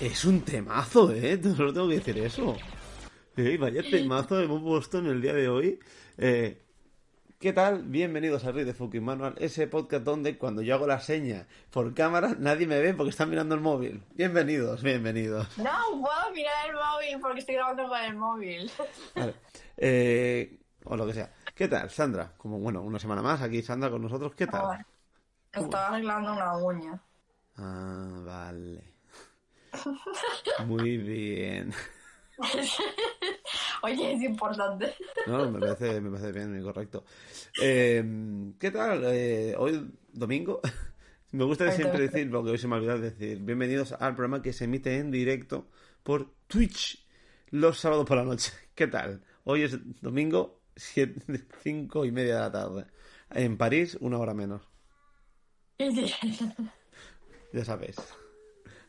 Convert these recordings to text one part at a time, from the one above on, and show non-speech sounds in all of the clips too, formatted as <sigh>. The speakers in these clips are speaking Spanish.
Es un temazo, ¿eh? <laughs> Solo tengo que decir eso. Eh, vaya temazo hemos puesto en el día de hoy. Eh, ¿Qué tal? Bienvenidos a Rey de Fucking Manual, ese podcast donde cuando yo hago la seña por cámara nadie me ve porque están mirando el móvil. Bienvenidos, bienvenidos. No puedo mirar el móvil porque estoy grabando con el móvil. <laughs> Vale. Eh, o lo que sea. ¿Qué tal, Sandra? Como, bueno, una semana más aquí, Sandra, con nosotros. ¿Qué tal? Estaba arreglando una uña. Ah, vale. Muy bien. <laughs> Oye, es importante. No, me parece, me parece bien correcto. Eh, ¿Qué tal? Eh, hoy, domingo. <laughs> Me gusta siempre decir, lo que hoy se me ha olvidado decir, bienvenidos al programa que se emite en directo por Twitch los sábados por la noche. <laughs> ¿Qué tal? Hoy es domingo, siete, cinco y media de la tarde. En París, una hora menos. Ya sabéis.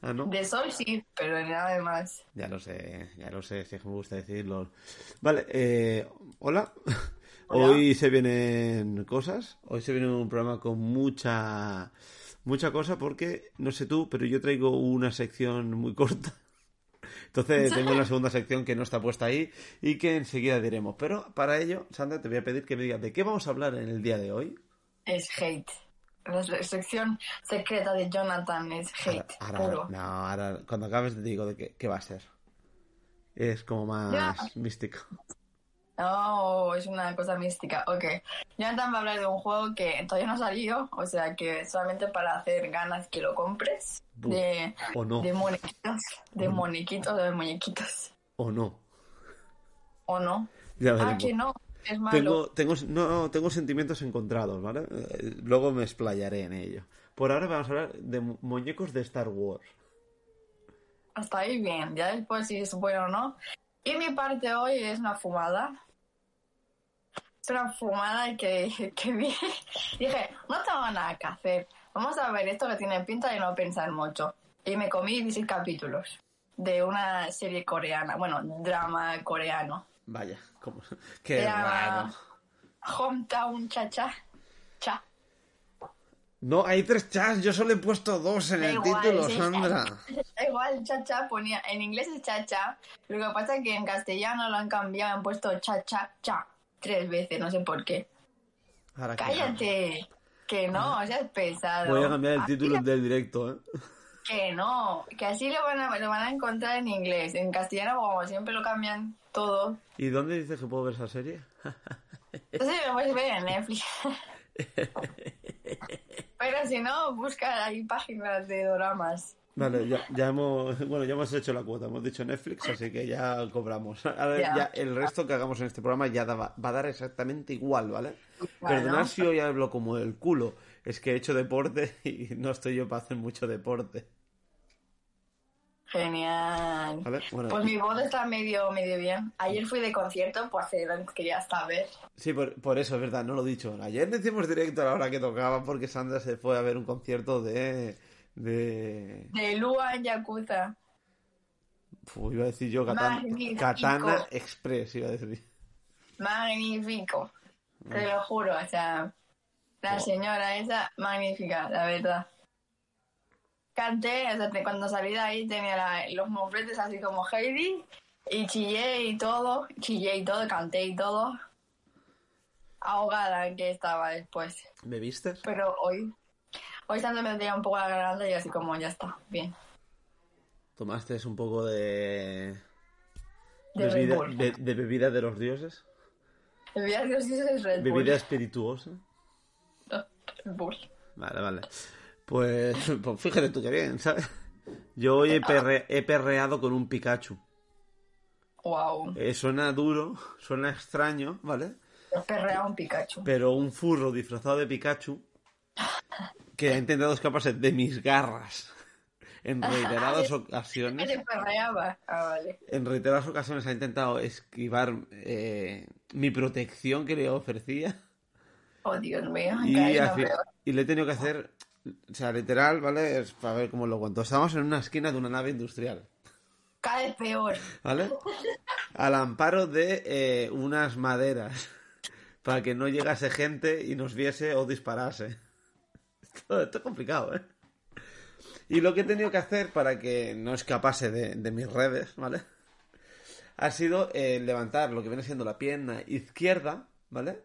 Ah, ¿no? De sol sí, pero de nada de más. Ya lo sé, ya lo sé, si es que me gusta decirlo. Vale, eh, hola. Hola. Hoy se vienen cosas. Hoy se viene un programa con mucha, mucha cosa porque, no sé tú, pero yo traigo una sección muy corta. Entonces <laughs> tengo una segunda sección que no está puesta ahí y que enseguida diremos. Pero para ello, Sandra, te voy a pedir que me digas de qué vamos a hablar en el día de hoy. Es hate. La sección secreta de Jonathan es hate, Ahora, puro. no, ahora cuando acabes te digo de qué, qué va a ser. Es como más místico. Oh, es una cosa mística. Ok. Jonathan va a hablar de un juego que todavía no ha salido, o sea que solamente para hacer ganas que lo compres. De, O no. de muñequitos, de muñequitos, de muñequitos. O no. ¿O no? Ya Ah, que no, es malo. Tengo, tengo, no, tengo sentimientos encontrados, ¿vale? Eh, Luego me explayaré en ello. Por ahora vamos a hablar de mu- muñecos de Star Wars. Hasta ahí bien, ya después si es bueno o no. Y mi parte hoy es una fumada. Es una fumada que, <laughs> que vi. Dije, no tengo nada que hacer. Vamos a ver esto que tiene pinta de no pensar mucho. Y me comí 16 capítulos de una serie coreana, bueno, drama coreano. Vaya, como... <laughs> qué llama raro. Hometown Cha Cha. Cha. No, hay tres chas, yo solo he puesto dos en Da el igual, título, sí. Sandra. <laughs> Da Igual, cha-cha ponía, en inglés es cha-cha, lo que pasa es que en castellano lo han cambiado, han puesto cha-cha-cha tres veces, no sé por qué. Ahora que- Cállate, que no, seas pesado. Voy a cambiar el título del directo, ¿eh? Que no, que así lo van, a, lo van a encontrar en inglés, en castellano como siempre lo cambian todo. ¿Y dónde dices que puedo ver esa serie? <laughs> Entonces lo puedes ver en Netflix. <laughs> Pero si no, busca ahí páginas de doramas. Vale, ya, ya hemos, bueno, ya hemos hecho la cuota, hemos dicho Netflix, así que ya cobramos. Ahora Ya. ya el resto que hagamos en este programa ya da- va a dar exactamente igual, ¿vale? Bueno. Perdonad si hoy hablo como el culo, es que he hecho deporte <laughs> y no estoy yo para hacer mucho deporte, Genial. Pues mi voz está medio, medio bien. Ayer fui de concierto, pues quería saber. sí, por, por eso es verdad, no lo he dicho. Ayer no hicimos directo a la hora que tocaba porque Sandra se fue a ver un concierto de... de... De Lua en Yakuza. Uf, iba a decir yo Katana. Katana Express, iba a decir. Magnífico. Te lo juro, o sea, la señora esa, magnífica, la verdad. Canté, cuando salí de ahí tenía la- los mofletes así como Heidi, y chillé y todo, chillé y todo, canté y todo. Ahogada que estaba después. ¿Me viste? Pero hoy, hoy tanto me tenía un poco la garganta y así como ya está, bien. ¿Tomaste un poco de... De bebida, be- de bebida de los dioses? Bebida gaseosa es Red Bull. ¿Bebida espirituosa? <laughs> Red Bull. Vale, vale. Pues, <laughs> pues fíjate tú qué bien, ¿sabes? Yo hoy he, perre- he perreado con un Pikachu. Wow. Eh, suena duro, <laughs> suena extraño, ¿vale? Perrea un Pikachu. Pero un furro disfrazado de Pikachu que ha intentado escaparse de mis garras <laughs> en reiteradas Que ocasiones. Ah, vale. En reiteradas ocasiones ha intentado esquivar eh, mi protección que le ofrecía. Oh, Dios mío. Y, y le he tenido que hacer, o sea, literal, ¿vale? Es para ver cómo lo cuento. Estábamos en una esquina de una nave industrial, Cada vez peor. ¿vale? Al amparo de eh, unas maderas, para que no llegase gente y nos viese o disparase. Esto, esto es complicado, ¿eh? Y lo que he tenido que hacer para que no escapase de, de mis redes, ¿vale? Ha sido eh, levantar lo que viene siendo la pierna izquierda, ¿vale?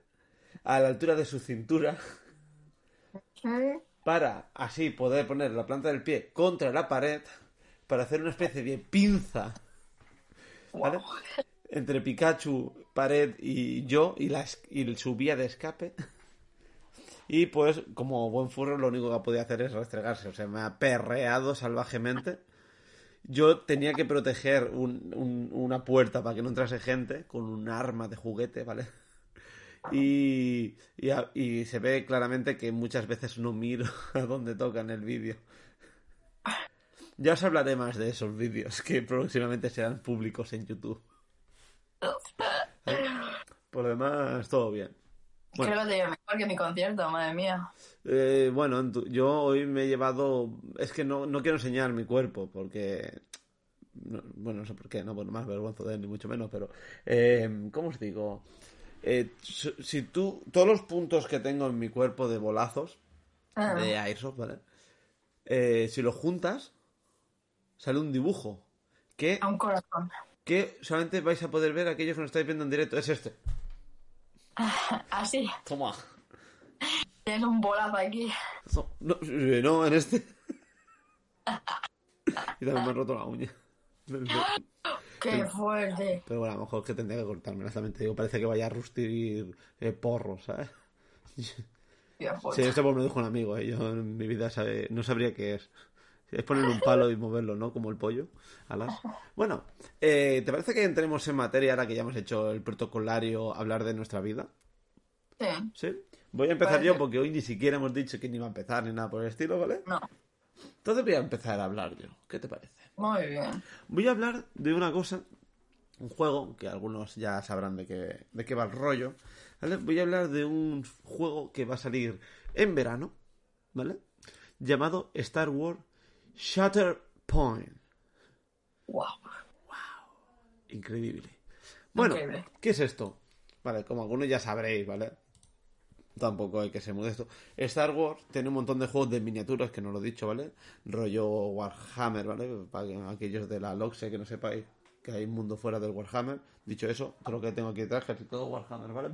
A la altura de su cintura. Para así poder poner la planta del pie contra la pared para hacer una especie de pinza ¿vale? Wow. entre Pikachu, pared y yo y, la, y su vía de escape y pues como buen furro lo único que podía hacer es restregarse o sea me ha perreado salvajemente yo tenía que proteger un- un- una puerta para que no entrase gente con un arma de juguete, ¿vale? Y, y, se ve claramente que muchas veces no miro <laughs> a dónde toca en el vídeo. Ya os hablaré más de esos vídeos que próximamente serán públicos en YouTube. Por lo demás, todo bien. Bueno. Creo que te mejor que mi concierto, madre mía. Eh, bueno, yo hoy me he llevado. Es que no, no quiero enseñar mi cuerpo porque. no- bueno, no sé por qué, no, bueno, más vergüenza de él, ni mucho menos, pero. Eh, ¿Cómo os digo? Eh, si tú. Todos los puntos que tengo en mi cuerpo de bolazos, Ah, de Airsoft, ¿vale? Eh, si los juntas, sale un dibujo. Que, A un corazón. que solamente vais a poder ver aquellos que nos estáis viendo en directo. Es este. <laughs> Así. Toma. Tienes un bolazo aquí. No, eh, no, en este. <laughs> y también me han roto la uña. <laughs> Qué fuerte. Pero bueno, a lo mejor es que tendría que cortarme, también te digo. Parece que vaya a rustir eh, porros, ¿sabes? <laughs> Fuerte. Sí, esto pues me lo dijo un amigo, ¿eh? Yo en mi vida sabe- no sabría qué es. Es poner un palo y moverlo, ¿no? Como el pollo. Alas. Bueno, eh, ¿te parece que entremos en materia ahora que ya hemos hecho el protocolario hablar de nuestra vida? Sí. ¿Sí? Voy a empezar Parece. yo porque hoy ni siquiera hemos dicho ni iba a empezar ni nada por el estilo, ¿vale? No. Entonces voy a empezar a hablar yo. ¿Qué te parece? Muy bien. Voy a hablar de una cosa, un juego que algunos ya sabrán de qué, de qué va el rollo. ¿vale? Voy a hablar de un juego que va a salir en verano, ¿vale? Llamado Star Wars Shatterpoint. Wow. Increíble. Bueno, Increíble. ¿qué es esto? Vale, como algunos ya sabréis, ¿vale? Tampoco hay que ser modesto. Star Wars tiene un montón de juegos de miniaturas, que no lo he dicho, ¿vale? Rollo Warhammer, ¿vale? Para que- aquellos de la Loxe que no sepáis que hay un mundo fuera del Warhammer. Dicho eso, todo lo que tengo aquí detrás, casi todo Warhammer, ¿vale?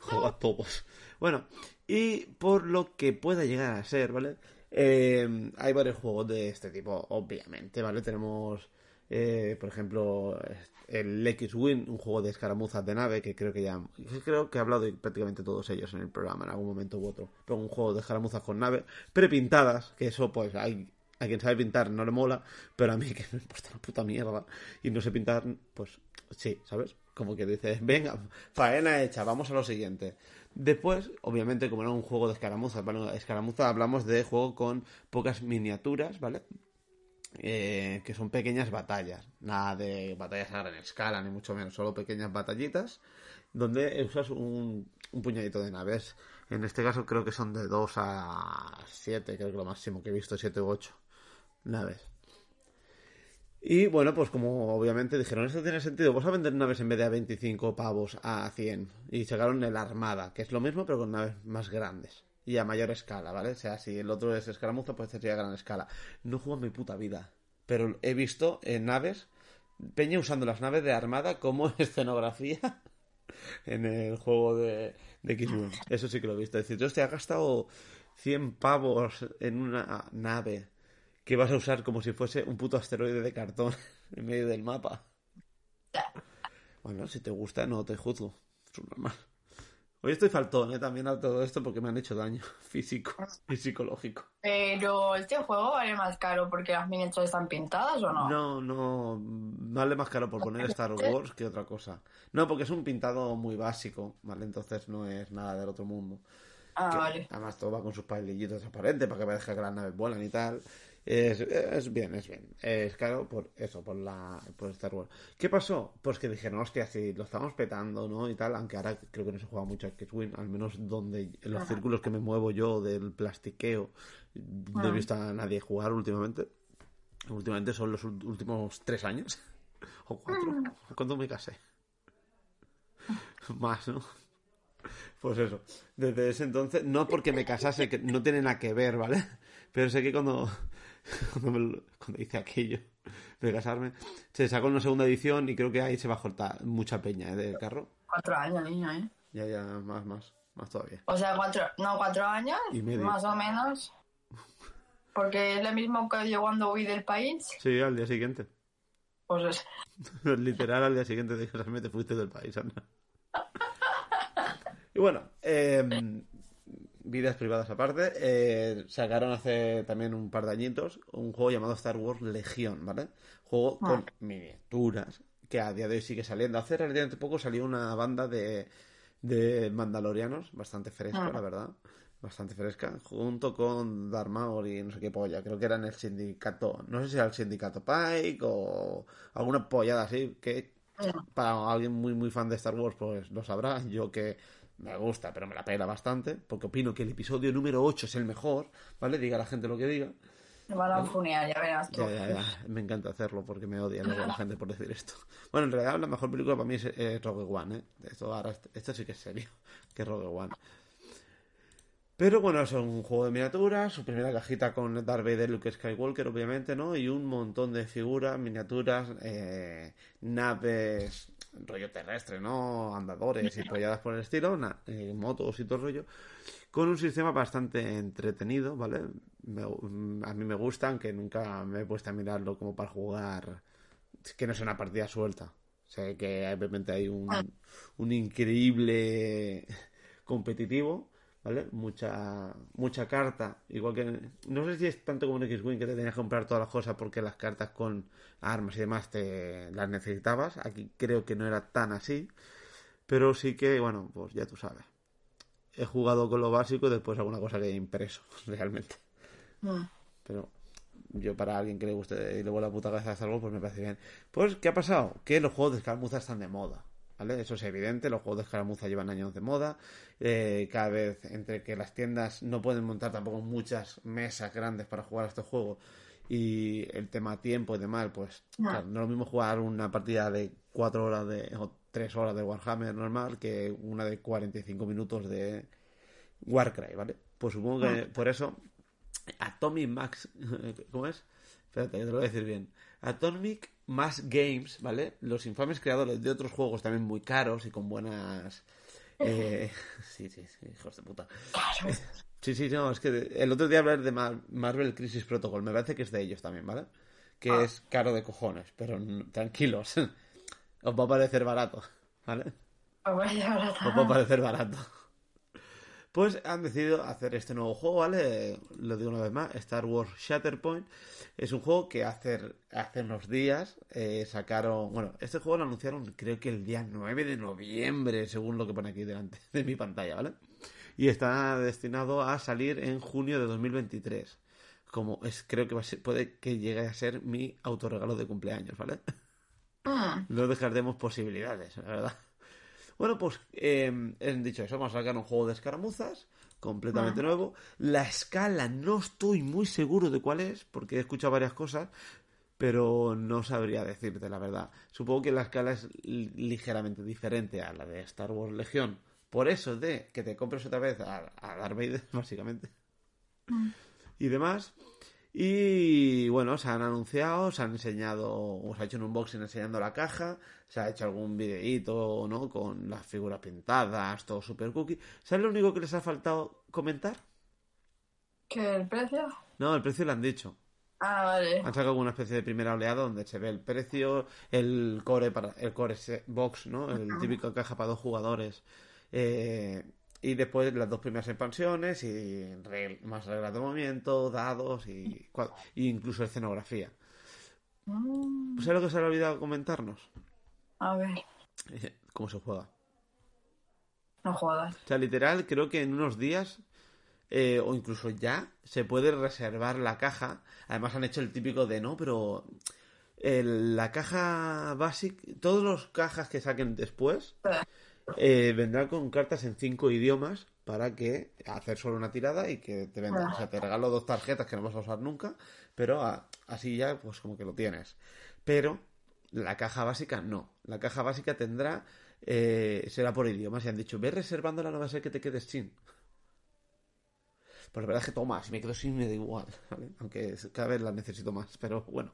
Juego a todos. Bueno, y por lo que pueda llegar a ser, ¿vale? Eh, hay varios juegos de este tipo, obviamente, ¿vale? Tenemos, eh, por ejemplo, el X-Wing, un juego de escaramuzas de nave, que creo que ya, creo que he hablado de prácticamente todos ellos en el programa, en algún momento u otro. Pero un juego de escaramuzas con nave, prepintadas, que eso, pues, hay, a quien sabe pintar no le mola, pero a mí que me importa una puta mierda y no sé pintar, pues, sí, ¿sabes? Como que dices, venga, faena hecha, vamos a lo siguiente. Después, obviamente, como era un juego de escaramuzas, ¿vale? Escaramuza hablamos de juego con pocas miniaturas, ¿vale? Eh, que son pequeñas batallas, nada de batallas a gran escala, ni mucho menos, solo pequeñas batallitas, donde usas un, un puñadito de naves. En este caso creo que son de 2 a 7, creo que lo máximo que he visto, 7 u 8 naves. Y bueno, pues como obviamente dijeron, esto tiene sentido, vamos a vender naves en vez de a 25 pavos a 100. Y sacaron el Armada, que es lo mismo pero con naves más grandes. Y a mayor escala, ¿vale? O sea, si el otro es escaramuza, pues este sería a gran escala. No juego en mi puta vida. Pero he visto en naves, Peña usando las naves de Armada como <laughs> escenografía en el juego de, de X-Wing. Eso sí que lo he visto. Es decir, hostia, has gastado 100 pavos en una nave que vas a usar como si fuese un puto asteroide de cartón <laughs> en medio del mapa. Bueno, si te gusta, no te juzgo. Es normal. Hoy estoy faltón, ¿eh? También a todo esto porque me han hecho daño <laughs> físico y psicológico. Pero este juego vale más caro porque las miniaturas están pintadas o no? No, no, vale más caro por poner Star Wars que otra cosa. No, porque es un pintado muy básico, ¿vale? Entonces no es nada del otro mundo. Ah, Que vale. Además todo va con sus palillitos transparentes para que parezca que las naves vuelan y tal. Es, es bien, es bien. Es caro por eso, por la por Star Wars. ¿Qué pasó? Pues que dijeron, hostia, si lo estamos petando, ¿no? Y tal, aunque ahora creo que no se juega mucho a X-Wing, al menos donde en los Ajá. círculos que me muevo yo del plastiqueo, no he Ah. visto a nadie jugar últimamente. Últimamente son los últimos tres años. <laughs> O cuatro. ¿Cuándo me casé? Más, ¿no? Pues eso. Desde ese entonces, no porque me casase, que no tiene nada que ver, ¿vale? Pero sé que cuando, <laughs> cuando, cuando hice aquello de casarme, se sacó una segunda edición y creo que ahí se va a cortar mucha peña ¿eh? del carro. Cuatro años, niño, ¿eh? Ya, ya, más, más, más todavía. O sea, cuatro, no, cuatro años, Y medio. más o menos. Porque es lo mismo que yo cuando huí del país. Sí, al día siguiente. Pues es- <laughs> Literal, al día siguiente de casarme te fuiste del país, anda. <laughs> Y bueno, eh, vidas privadas aparte, eh, sacaron hace también un par de añitos un juego llamado Star Wars Legión, ¿vale? Juego con miniaturas, que a día de hoy sigue saliendo. Hace relativamente poco salió una banda de, de mandalorianos, bastante fresca, Ah. la verdad. Bastante fresca, junto con Darth Maul y no sé qué polla. Creo que eran el sindicato, no sé si era el sindicato Pike o alguna pollada así, que para alguien muy muy fan de Star Wars pues lo sabrá. Yo que me gusta, pero me la pela bastante, porque opino que el episodio número 8 es el mejor, ¿vale? Diga la gente lo que diga. me van a funear, ya verás. Ya, ya, ya. Me encanta hacerlo porque me odia luego la gente por decir esto. Bueno, en realidad la mejor película para mí es eh, Rogue One, ¿eh? Esto, ahora, esto sí que es serio, <laughs> que Rogue One. Pero bueno, es un juego de miniaturas, su primera cajita con Darth Vader, Luke Skywalker, obviamente, ¿no? Y un montón de figuras, miniaturas, eh, naves, rollo terrestre, ¿no? Andadores y polladas por el estilo, na- eh, motos y todo el rollo, con un sistema bastante entretenido, ¿vale? Me- a mí me gusta, aunque nunca me he puesto a mirarlo como para jugar, que no sea una partida suelta. Sé que obviamente hay un, un increíble competitivo, ¿vale? Mucha, mucha carta, igual que... No sé si es tanto como en X-Wing que te tenías que comprar todas las cosas porque las cartas con armas y demás te las necesitabas. Aquí creo que no era tan así, pero sí que, bueno, pues ya tú sabes. He jugado con lo básico y después alguna cosa que he impreso, <laughs> realmente. Pero yo para alguien que le guste y le vuelva la puta cabeza a Wars, pues me parece bien. Pues, ¿qué ha pasado? Que los juegos de escaramuza están de moda. ¿Vale? Eso es evidente, los juegos de escaramuza llevan años de moda. Eh, cada vez entre que las tiendas no pueden montar tampoco muchas mesas grandes para jugar a estos juegos y el tema tiempo y demás, pues No. claro, no es lo mismo jugar una partida de 4 horas de, o 3 horas de Warhammer normal que una de 45 minutos de Warcry, ¿vale? Pues supongo que por eso Atomic Max, <laughs> ¿cómo es? Espérate, que te lo voy a decir bien. Atomic Mass Games, ¿vale? Los infames creadores de otros juegos también muy caros y con buenas... eh, <laughs> sí, sí, sí, hijos de puta. Sí, sí, no, es que el otro día hablé de Mar- Marvel Crisis Protocol, me parece que es de ellos también, ¿vale? Que Ah. es caro de cojones, pero tranquilos, <laughs> os va a parecer barato, ¿vale? Barata. Os va a parecer barato. Pues han decidido hacer este nuevo juego, ¿vale? Lo digo una vez más, Star Wars Shatterpoint. Es un juego que hace, hace unos días eh, sacaron... Bueno, este juego lo anunciaron creo que el día 9 de noviembre, según lo que pone aquí delante de mi pantalla, ¿vale? Y está destinado a salir en junio de 2023. Como es, creo que va a ser- puede que llegue a ser mi autorregalo de cumpleaños, ¿vale? No descartemos posibilidades, la verdad. Bueno, pues eh, he dicho eso, vamos a sacar un juego de escaramuzas completamente nuevo. La escala no estoy muy seguro de cuál es, porque he escuchado varias cosas, pero no sabría decirte la verdad. Supongo que la escala es li- ligeramente diferente a la de Star Wars Legión. Por eso de que te compres otra vez a, a Darth Vader, <laughs> básicamente. Y demás. Y bueno, se han anunciado, se han enseñado, o se ha hecho un unboxing enseñando la caja, se ha hecho algún videíto, ¿no? Con las figuras pintadas, todo super cookie. ¿Sabes lo único que les ha faltado comentar? ¿Qué el precio? No, el precio lo han dicho. Ah, vale. Han sacado una especie de primera oleada donde se ve el precio, el core para el core box, ¿no? El típico caja para dos jugadores. Eh, y después las dos primeras expansiones y más reglas de movimiento, dados y, y incluso escenografía. Mm. ¿Sabes lo que se le ha olvidado comentarnos? A ver. ¿Cómo se juega? No juegas. O sea, literal, creo que en unos días eh, o incluso ya se puede reservar la caja. Además han hecho el típico de no, pero la caja básica, todos los cajas que saquen después eh, vendrán con cartas en cinco idiomas para que hacer solo una tirada y que te. O sea, te regalo dos tarjetas que no vas a usar nunca, pero así ya pues como que lo tienes. Pero la caja básica no. La caja básica tendrá eh, será por idiomas y han dicho, ve reservándola, no va a ser que te quedes sin. Pues la verdad es que toma, si me quedo sin me da igual, <laughs> aunque cada vez la necesito más, pero bueno.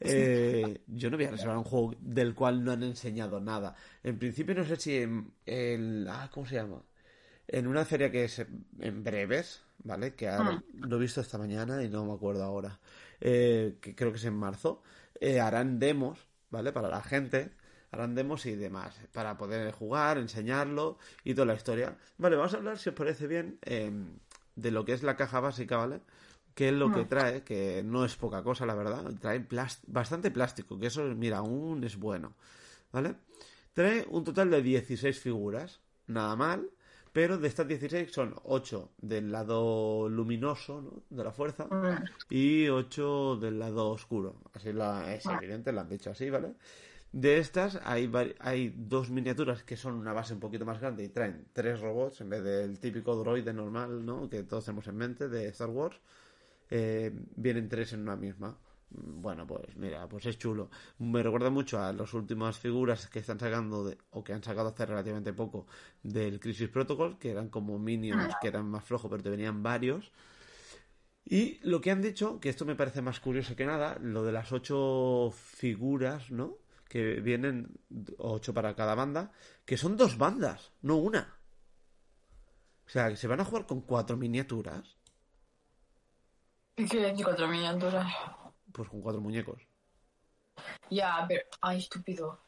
Eh, yo no voy a reservar un juego del cual no han enseñado nada. En principio no sé si en el... Ah, ¿cómo se llama? En una feria que es en breves, ¿vale? Que ah. lo he visto esta mañana y no me acuerdo ahora. Eh, que creo que es en marzo. Eh, harán demos, ¿vale? Para la gente harán demos y demás, para poder jugar, enseñarlo y toda la historia. Vale, vamos a hablar, si os parece bien, em, de lo que es la caja básica, ¿vale? Que es lo que trae, que no es poca cosa, la verdad. Trae bastante plástico, que eso, mira, aún es bueno, ¿vale? Trae un total de 16 figuras, nada mal, pero de estas 16 son 8 del lado luminoso ¿no? de la fuerza y 8 del lado oscuro. Así la, es evidente, lo han dicho así, ¿vale? De estas hay, hay dos miniaturas que son una base un poquito más grande y traen tres robots en vez del típico droide normal ¿no? que todos tenemos en mente de Star Wars. Eh, vienen tres en una misma. Bueno, pues mira, pues es chulo. Me recuerda mucho a las últimas figuras que están sacando de, o que han sacado hace relativamente poco del Crisis Protocol, que eran como minions que eran más flojos, pero te venían varios. Y lo que han dicho, que esto me parece más curioso que nada, lo de las ocho figuras, ¿no? Que vienen ocho para cada banda, que son dos bandas, no una. O sea, que se van a jugar con cuatro miniaturas. ¿Y qué cuatro miniaturas? Pues con cuatro muñecos. Ya, pero... Ay, estúpido.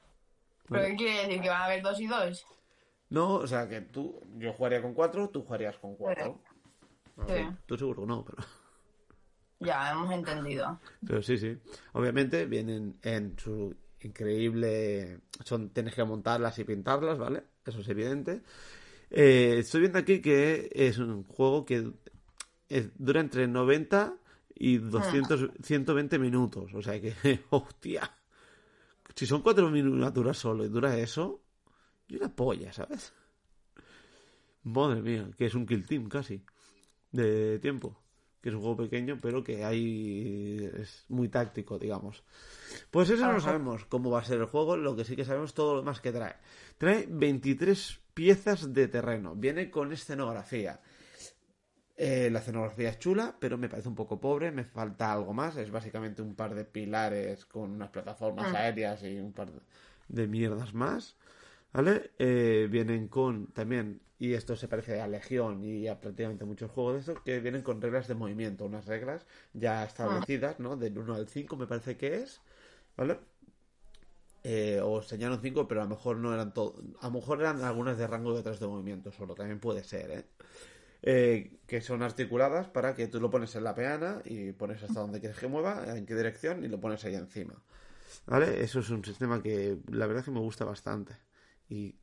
¿Pero qué quiere decir? ¿Que van a haber dos y dos? No, o sea, que tú... Yo jugaría con cuatro, tú jugarías con cuatro. Sí. Tú seguro no, pero... Ya, hemos entendido. Pero sí, sí. Obviamente vienen en su increíble. Son, tienes que montarlas y pintarlas, ¿vale? Eso es evidente. Eh, estoy viendo aquí que es un juego que dura entre 90 y 200, 120 minutos. O sea que, <laughs> hostia. Si son cuatro miniaturas solo y dura eso, y una polla, ¿sabes? Madre mía, que es un kill team casi. De tiempo que es un juego pequeño, pero que hay es muy táctico, digamos. Pues eso no sabemos cómo va a ser el juego, lo que sí que sabemos todo lo más que trae. Trae 23 piezas de terreno, viene con escenografía. Eh, la escenografía es chula, pero me parece un poco pobre, me falta algo más. Es básicamente un par de pilares con unas plataformas ah. aéreas y un par de mierdas más. ¿Vale? Eh, vienen con también y esto se parece a Legión y a prácticamente muchos juegos de estos que vienen con reglas de movimiento, unas reglas ya establecidas, ¿no? Del 1 al 5 me parece que es, ¿vale? Eh, o señalan 5, pero a lo mejor no eran todo, a lo mejor eran algunas de rango de de movimiento solo, también puede ser, ¿eh? ¿eh? que son articuladas para que tú lo pones en la peana y pones hasta donde quieres que mueva, en qué dirección y lo pones ahí encima. ¿Vale? Eso es un sistema que la verdad es que me gusta bastante. Y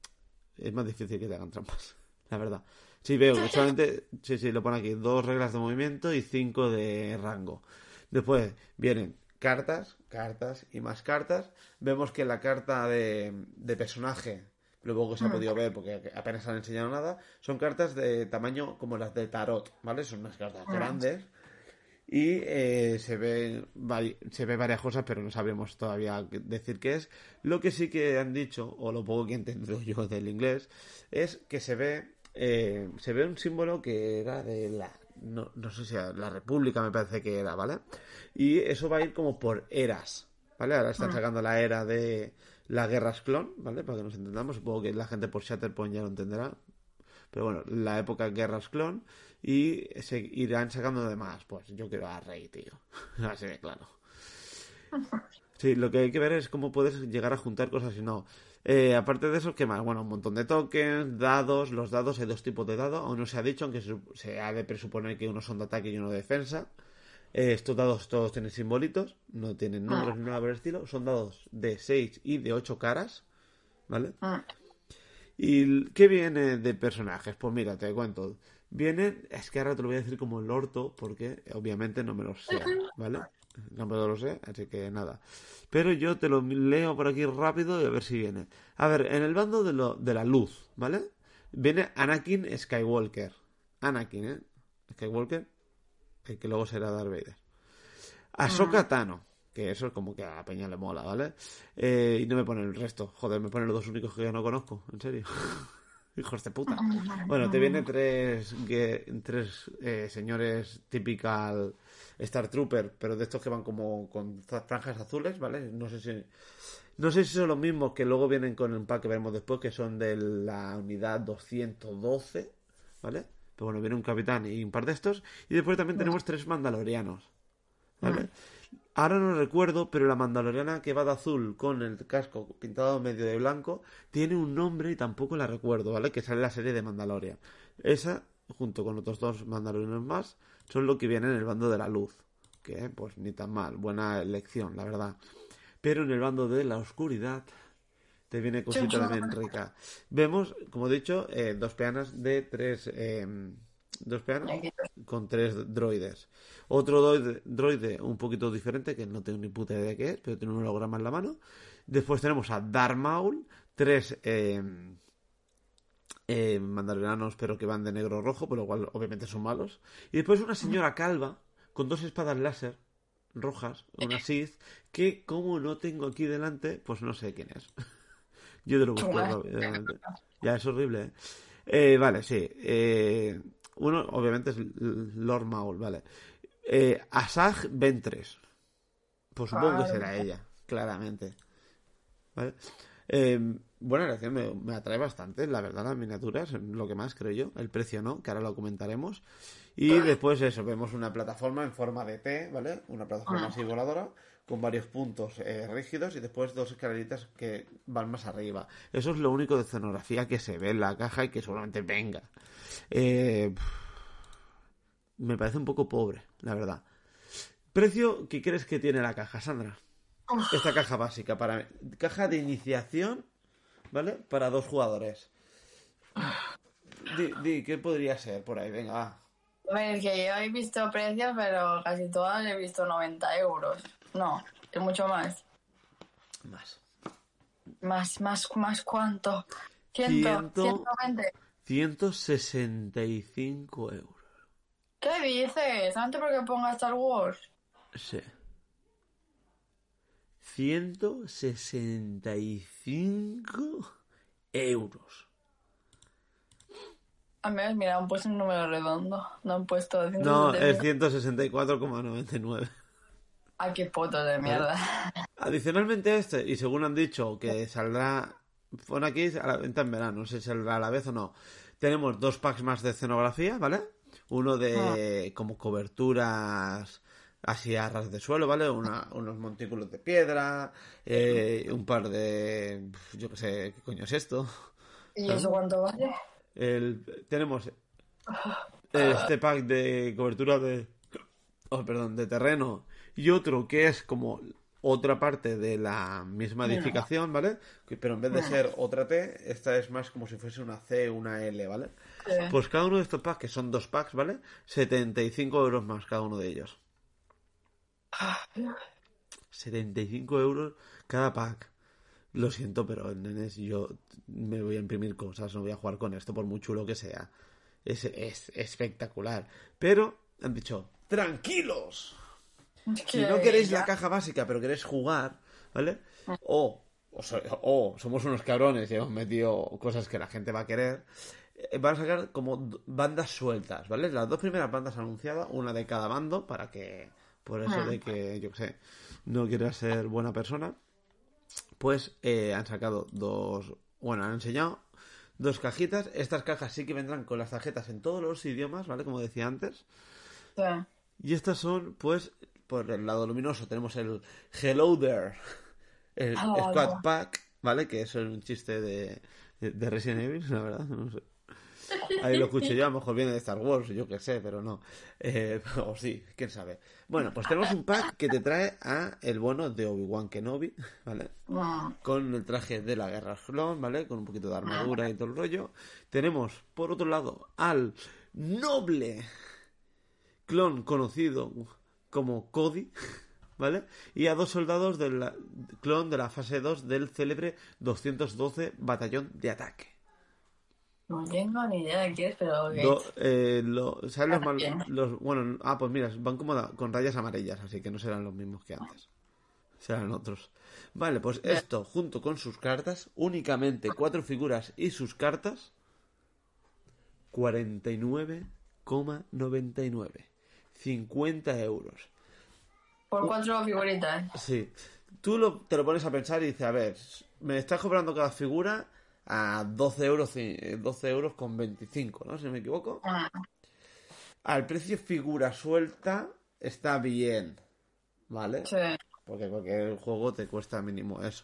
es más difícil que te hagan trampas la verdad. Sí, veo que <laughs> solamente, sí, sí, lo pone aquí, dos reglas de movimiento y cinco de rango. Después vienen cartas, cartas y más cartas. Vemos que la carta de, de personaje, luego que se ha podido ver porque apenas han enseñado nada, son cartas de tamaño como las de tarot, ¿vale? Son unas cartas grandes y eh, se ve se ve varias cosas pero no sabemos todavía decir qué es lo que sí que han dicho o lo poco que he entendido yo del inglés es que se ve eh, se ve un símbolo que era de la, no, no sé si era la República me parece que era, ¿vale? Y eso va a ir como por eras, ¿vale? Ahora están ah. sacando la era de las guerras clon, ¿vale? Para que nos entendamos, supongo que la gente por Shatterpoint ya lo entenderá. Pero bueno, la época guerras clon y se irán sacando de más. Pues yo quiero a Rey, tío. <laughs> Así de claro. <laughs> Sí, lo que hay que ver es cómo puedes llegar a juntar cosas y no. Eh, aparte de eso, ¿qué más? Bueno, un montón de tokens, dados. Los dados, hay dos tipos de dados. Aún no se ha dicho, aunque se, se ha de presuponer que uno son de ataque y uno de defensa. Eh, estos dados todos tienen simbolitos, no tienen números ni nada por el estilo. Son dados de 6 y de 8 caras, ¿vale? Mm. ¿Y qué viene de personajes? Pues mira, te cuento. Vienen, es que ahora te lo voy a decir como el orto, porque obviamente no me lo sé, <laughs> ¿vale? No me lo sé, así que nada. Pero yo te lo leo por aquí rápido y a ver si viene. A ver, en el bando de, lo, de la luz, ¿vale? Viene Anakin Skywalker. Anakin, ¿eh? Skywalker, el que luego será Darth Vader. Ahsoka Tano, que eso es como que a la peña le mola, ¿vale? Eh, y no me pone el resto. Joder, me ponen los dos únicos que yo no conozco, en serio. <laughs> Hijos de puta. Bueno, te vienen tres, que- tres eh, señores typical Star Trooper, pero de estos que van como con franjas azules, ¿vale? No sé si... No sé si son los mismos que luego vienen con el pack que veremos después, que son de la unidad 212, ¿vale? Pero bueno, viene un capitán y un par de estos. Y después también tenemos tres mandalorianos, ¿vale? Ahora no recuerdo, pero la mandaloriana que va de azul con el casco pintado medio de blanco tiene un nombre y tampoco la recuerdo, ¿vale? Que sale en la serie de Mandalorian. Esa, junto con otros dos mandalorianos más, son lo que viene en el bando de la luz. Que, pues, ni tan mal. Buena elección, la verdad. Pero en el bando de la oscuridad te viene cosita también rica. Vemos, como he dicho, eh, dos peanas de tres... eh, dos peanas con tres droides. Otro droide, droide un poquito diferente, que no tengo ni puta idea de qué es, pero tiene un holograma en la mano. Después tenemos a Darth Maul, tres eh, eh, mandalorianos, pero que van de negro rojo, por lo cual obviamente son malos. Y después una señora calva con dos espadas láser rojas, <laughs> una Sith, que como no tengo aquí delante, pues no sé quién es. <laughs> Yo te lo busco. Ya es horrible, ¿eh? Eh, vale, sí. Eh, uno, obviamente, es Lord Maul, vale. Eh, Asajj Ventress. Pues supongo que Claro. será ella, claramente. ¿Vale? Buena elección, me, me atrae bastante, la verdad, las miniaturas, lo que más creo yo. El precio no, que ahora lo comentaremos. Y después eso, vemos una plataforma en forma de T, ¿vale? Una plataforma así voladora, con varios puntos eh, rígidos y después dos escaleritas que van más arriba. Eso es lo único de escenografía que se ve en la caja y que seguramente venga. Eh, me parece un poco pobre, la verdad. ¿Precio qué crees que tiene la caja, Sandra? Esta caja básica, para caja de iniciación, ¿vale? Para dos jugadores. Di, di, ¿qué podría ser por ahí? Venga, va. A ver, que yo he visto precios, pero casi todas he visto 90 euros. No, es mucho más. Más. Más, más, más cuánto. Ciento, Ciento- 120. 165 euros. ¿Qué dices? Antes porque ponga Star Wars. Sí. 165 euros. A ver, mira, han puesto un número redondo. No han puesto... No, 170. es 164,99. <laughs> Ay, qué fotos de mierda. Adicionalmente este, y según han dicho que <laughs> saldrá, pone aquí a la venta en verano, no sé si saldrá a la vez o no. Tenemos dos packs más de escenografía, ¿vale? Uno de como coberturas así a ras de suelo, ¿vale? Una- unos montículos de piedra, eh, un par de, yo qué sé, ¿qué coño es esto? ¿Y eso cuánto vale? El, tenemos este pack de cobertura de, oh, perdón, de terreno y otro que es como otra parte de la misma edificación, ¿vale? Pero en vez de ser otra T, esta es más como si fuese una C una L, ¿vale? Sí. Pues cada uno de estos packs, que son dos packs, ¿vale? 75 euros más cada uno de ellos. 75 euros cada pack. Lo siento, pero nenes, yo me voy a imprimir cosas, no voy a jugar con esto por muy chulo que sea. Es, es espectacular. Pero han dicho, tranquilos. Si no queréis la caja básica, pero queréis jugar, ¿vale? O, o, so- o somos unos cabrones y hemos metido cosas que la gente va a querer. eh, Van a sacar como bandas sueltas, ¿vale? Las dos primeras bandas anunciadas, una de cada bando, para que, por eso de que, yo qué sé, no quieras ser buena persona, pues eh, han sacado dos, bueno, han enseñado dos cajitas. Estas cajas sí que vendrán con las tarjetas en todos los idiomas, ¿vale? Como decía antes. Sí. Y estas son, pues, por el lado luminoso tenemos el Hello There, el Hello Squad. Pack, ¿vale? Que eso es un chiste de, de Resident Evil, <laughs> la verdad, no sé. Ahí lo escuché yo, a lo mejor viene de Star Wars, yo qué sé, pero no. Eh, o sí, quién sabe. Bueno, pues tenemos un pack que te trae a el bono de Obi-Wan Kenobi, ¿vale? Con el traje de la Guerra Clon, ¿vale? Con un poquito de armadura y todo el rollo. Tenemos, por otro lado, al noble clon conocido como Cody, ¿vale? Y a dos soldados del clon de la fase 2 del célebre 212 Batallón de Ataque. No tengo ni idea de qué es, pero... eh, ¿Sabes los, los Bueno, ah, pues mira, van como con rayas amarillas, así que no serán los mismos que antes. Serán otros. Vale, pues esto, junto con sus cartas, únicamente cuatro figuras y sus cartas, 49,99. 50 euros. Por cuatro figuritas. Sí. Tú lo, te lo pones a pensar y dices, a ver, me estás cobrando cada figura a 12 euros, 12 euros con 25, ¿no? Si no me equivoco. Ah. Al precio figura suelta está bien, ¿vale? Sí. Porque cualquier juego te cuesta mínimo eso.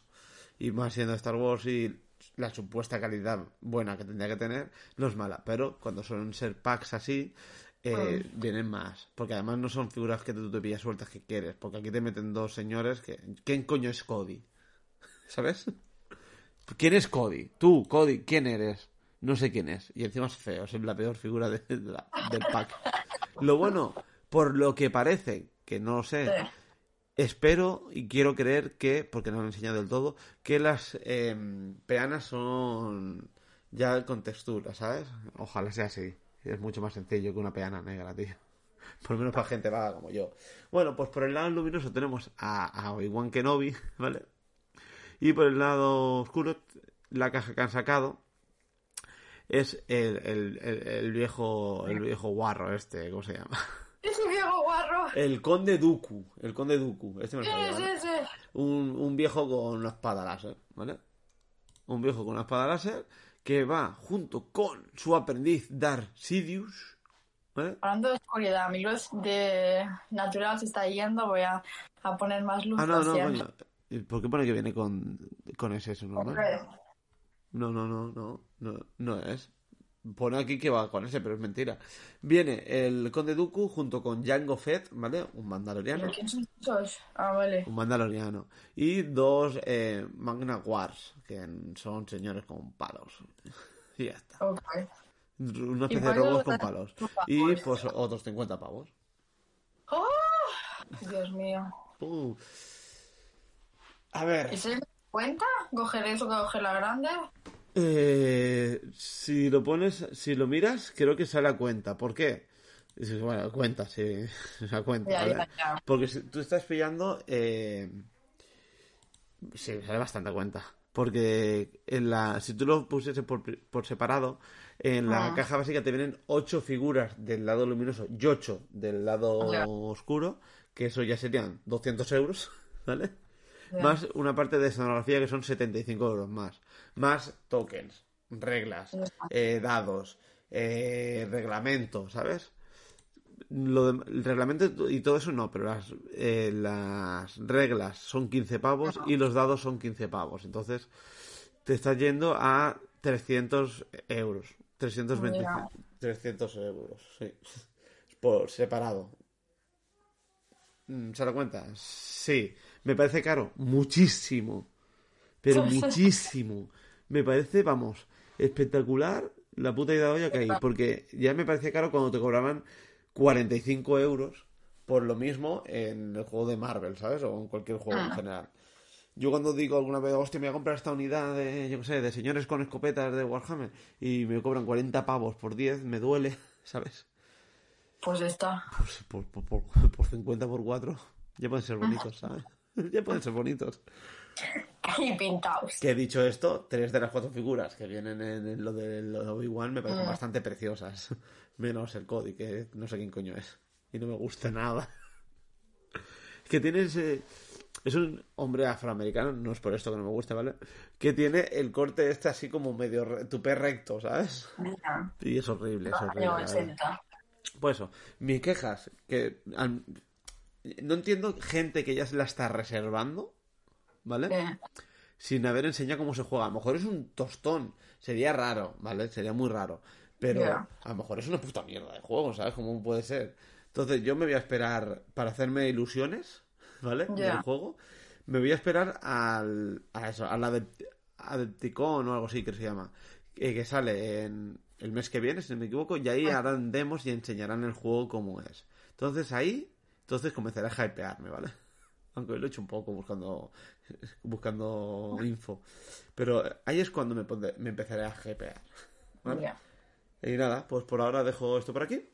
Y más siendo Star Wars y la supuesta calidad buena que tendría que tener, no es mala. Pero cuando suelen ser packs así, eh, vienen más. Porque además no son figuras que tú te pillas sueltas que quieres. Porque aquí te meten dos señores que... ¿Quién coño es Cody? <laughs> ¿Sabes? ¿Quién es Cody? Tú, Cody, ¿quién eres? No sé quién es. Y encima es feo, es la peor figura del pack. Lo bueno, por lo que parece, que no lo sé, espero y quiero creer que, porque no lo he enseñado del todo, que las em, peanas son ya con textura, ¿sabes? Ojalá sea así. Es mucho más sencillo que una peana negra, tío. Por lo menos para gente vaga como yo. Bueno, pues por el lado luminoso tenemos a, a Obi-Wan Kenobi, <laughs> ¿vale? Y por el lado oscuro, la caja que han sacado es el, el, viejo el viejo guarro este, ¿cómo se llama? <laughs> Es un viejo guarro. El conde Dooku, el conde Dooku. Este me Un, un viejo con una espada láser, ¿vale? Un viejo con una espada láser que va junto con su aprendiz Darth Sidious. ¿vale? Hablando de oscuridad, mi luz de natural se está yendo, voy a, a poner más luz. Ah, no, no, coño. ¿Por qué pone que viene con, con ese eso normal? No, no, no, no, no, no es. Pone aquí que va con ese, pero es mentira. Viene el Conde Dooku junto con Jango Fett, ¿vale? Un mandaloriano. ¿Quién son esos? Ah, vale. Un mandaloriano. Y dos eh, Magna Wars, que son señores con palos. <laughs> y ya está. Okay. Una especie de robots con palos. Y pues otros 50 pavos. ¡Oh! Dios mío. Uh. A ver. ¿Y se cuenta? ¿Coger eso que coger la grande? Eh, si lo pones, si lo miras, creo que sale a cuenta. ¿Por qué? Bueno, cuenta, sí, <laughs> a cuenta. Porque si tú estás pillando, eh, sí, sale bastante a cuenta. Porque en la, si tú lo pusieses por, por separado, en la ah. caja básica te vienen 8 figuras del lado luminoso y 8 del lado oscuro, que eso ya serían 200 euros, <laughs> ¿vale? Más una parte de escenografía que son 75 euros más. Más tokens, reglas, eh, dados, eh, reglamento, ¿sabes? Lo el reglamento y todo eso no, pero las, eh, las reglas son 15 pavos y los dados son 15 pavos. Entonces te estás yendo a 300 euros. 325, 300 euros, sí. <laughs> Por separado. Mm, ¿Se da cuenta? Sí. Me parece caro, muchísimo. Pero <laughs> muchísimo. Me parece, vamos, espectacular la puta idea de olla que hay. Porque ya me parece caro cuando te cobraban 45 euros por lo mismo en el juego de Marvel, ¿sabes? O en cualquier juego en ah. general. Yo cuando digo alguna vez, hostia, me voy a comprar esta unidad de, yo qué sé, de señores con escopetas de Warhammer y me cobran 40 pavos por 10, me duele, <laughs> ¿sabes? Pues está. Pues por, por, por, por 50 por 4 ya pueden ser bonitos, ¿sabes? <laughs> ya pueden ser bonitos. Y pintados. Que dicho esto, tres de las cuatro figuras que vienen en lo de, Obi-Wan me parecen mm. bastante preciosas. <laughs> Menos el Cody, que no sé quién coño es. Y no me gusta nada. <laughs> que tiene ese. Es un hombre afroamericano, no es por esto que no me gusta, ¿vale? Que tiene el corte este así como medio tupe recto, ¿sabes? Y es horrible, es horrible. Pues eso, mis quejas, que no entiendo gente que ya se la está reservando, ¿vale? sin haber enseñado cómo se juega. A lo mejor es un tostón, sería raro, ¿vale? Sería muy raro. Pero a lo mejor es una puta mierda de juego, ¿sabes? ¿Cómo puede ser? Entonces yo me voy a esperar para hacerme ilusiones, ¿vale? Del juego. Me voy a esperar al, a eso, al Adept- Adepticon o algo así que se llama. eh, que sale en el mes que viene, si no me equivoco, y ahí Ah. harán demos y enseñarán el juego como es. Entonces ahí, entonces comenzaré a hypearme, ¿vale? <laughs> Aunque lo he hecho un poco buscando buscando info. Pero ahí es cuando me, pondré- me empezaré a hypear. ¿vale? Y nada, pues por ahora dejo esto por aquí.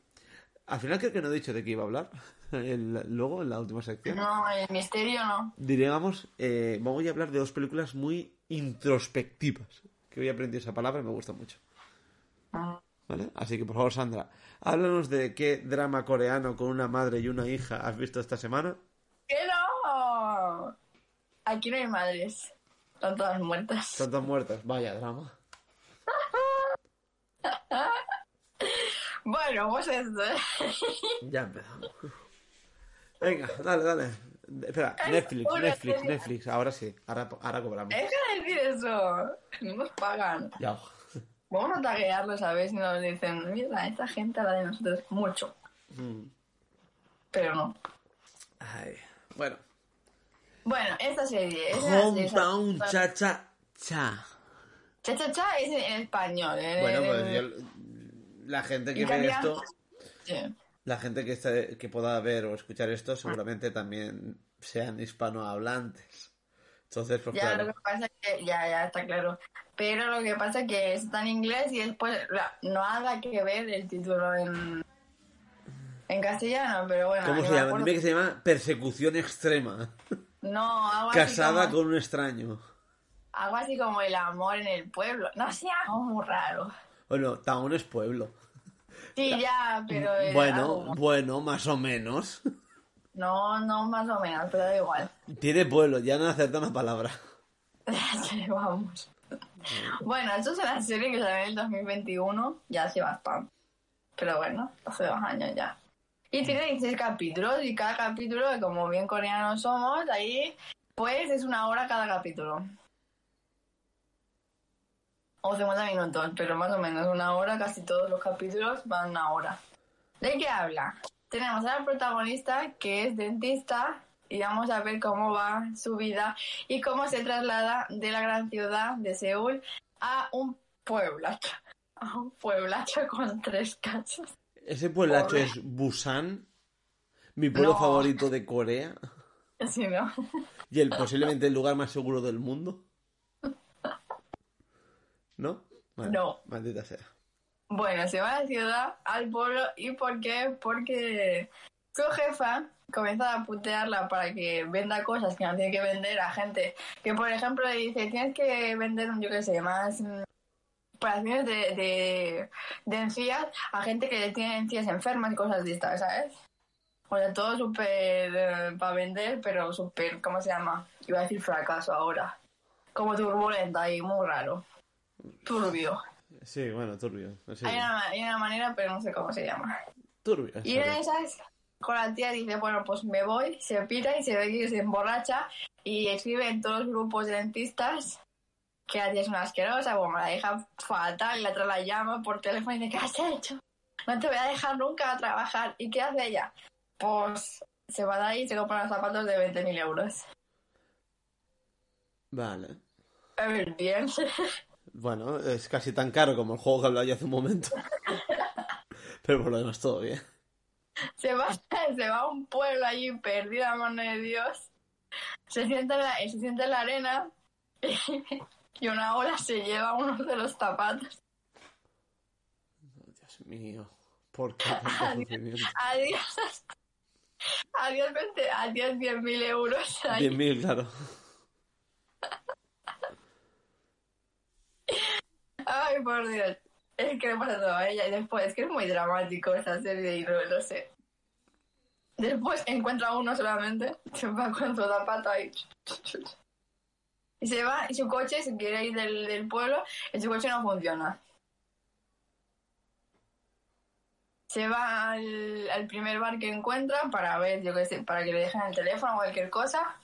Al final creo que no he dicho de qué iba a hablar. <laughs> El- luego, en la última sección. No, el misterio no. Diríamos, eh, voy a hablar de dos películas muy introspectivas. Que hoy he aprendido esa palabra y me gusta mucho. Ah. ¿Vale? Así que por favor, Sandra, háblanos de qué drama coreano con una madre y una hija has visto esta semana. ¡Que no! Aquí no hay madres. Están todas muertas. Tantas muertas, vaya drama. <laughs> Bueno, pues esto. <laughs> Ya empezamos. Venga, dale, dale. Espera, Es Netflix, Netflix. Netflix. Ahora sí, ahora, ahora cobramos. Deja de decir eso. No nos pagan. Ya. Vamos a taguearlos a ver si nos dicen, mira, esta gente habla de nosotros mucho. Mm. Pero no. Ay, Bueno. Bueno, esta serie Hometown cha cha cha. Cha Cha Cha es en español. en- Bueno, pues yo- la gente que ve esto, Sí. la gente que, está, que pueda ver o escuchar esto, seguramente también sean hispanohablantes. Entonces, pues Ya, claro. lo que pasa es que, ya, ya está claro. Pero lo que pasa es que está en inglés y después la- no haga que ver el título en, en castellano, pero bueno. ¿Cómo se llama? Dime que se llama Persecución Extrema. No, algo así, Casada como, con un extraño. algo así como el amor en el pueblo. No sé, algo muy raro. Bueno, Town es pueblo. Sí, ya, pero. Bueno, algo- bueno, más o menos. No, no, más o menos, pero da igual. Tiene pueblo, ya no acerta una palabra. <laughs> Vamos. Bueno, esto es una serie que salió en el 2021, ya hace bastante. Pero bueno, hace dos años ya. Y tiene 16 capítulos y cada capítulo, como bien coreanos somos, ahí pues es una hora cada capítulo. O 50 minutos, pero más o menos una hora, casi todos los capítulos van una hora. ¿De qué habla? Tenemos a la protagonista que es dentista y vamos a ver cómo va su vida y cómo se traslada de la gran ciudad de Seúl a un pueblacho. A un pueblacho <laughs> con tres casas. Ese pueblacho Pobre. es Busan, mi pueblo No. favorito de Corea <laughs> Sí, ¿no? y el posiblemente el lugar más seguro del mundo. <laughs> ¿No? Vale, No. Maldita sea. Bueno, se va a la ciudad, al pueblo, ¿y por qué? Porque su jefa comienza a putearla para que venda cosas que no tiene que vender a gente que, por ejemplo, le dice, tienes que vender, yo qué sé, más mm, operaciones de, de, de encías a gente que tiene encías enfermas y cosas de estas, ¿sabes? O sea, todo súper para vender, pero súper, ¿cómo se llama? Iba a decir fracaso ahora. Como turbulenta y muy raro. Turbio. Sí, bueno, turbio. Sí. Hay, una, hay una manera, pero no sé cómo se llama. Turbio. Y en esas, con la tía dice, bueno, pues me voy, se pira y se ve que se emborracha y escribe en todos los grupos de dentistas que la tía es una asquerosa, bueno, la deja fatal, y la otra la llama por teléfono y dice, ¿qué has hecho? No te voy a dejar nunca a trabajar. ¿Y qué hace ella? Pues se va de ahí y se compra unos zapatos de 20.000 euros. Vale. A ver, bien. <laughs> Bueno, es casi tan caro como el juego que hablaba yo hace un momento. <laughs> Pero por lo demás todo bien. se va, <laughs> se va a un pueblo allí perdido a mano de Dios, se sienta en la, se sienta en la arena <laughs> y una ola se lleva uno de los zapatos. Dios mío. ¿Por qué sufrimiento? Adiós. Adiós, 20, adiós 10.000 euros. ahí. 10.000, claro. Ay, por Dios. Es que le pasa todo a ella. Y después, es que es muy dramático esta serie y no lo sé. Después encuentra uno solamente, <laughs> se va con su zapato ahí. Y se va, y su coche se quiere ir del, del pueblo, y su coche no funciona. Se va al, al primer bar que encuentra para ver, yo qué sé, para que le dejen el teléfono o cualquier cosa.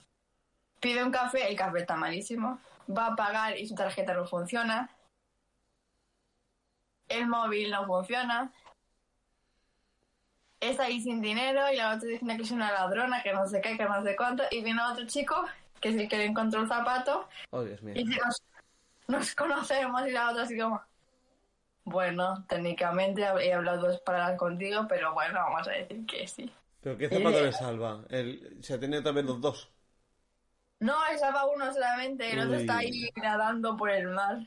Pide un café, el café está malísimo. va a pagar y su tarjeta no funciona. El móvil no funciona. Está ahí sin dinero y la otra dice que es una ladrona, que no sé qué, que no sé cuánto. Y viene otro chico, que es el que le encontró el zapato. Oh, Dios mío. Y dice, nos, nos conocemos y la otra así como... Bueno, técnicamente he hablado dos palabras contigo, pero bueno, vamos a decir que sí. ¿Pero qué zapato le salva? El... Se ha tenido también los dos. No, él salva uno solamente, el otro Uy. está ahí nadando por el mar.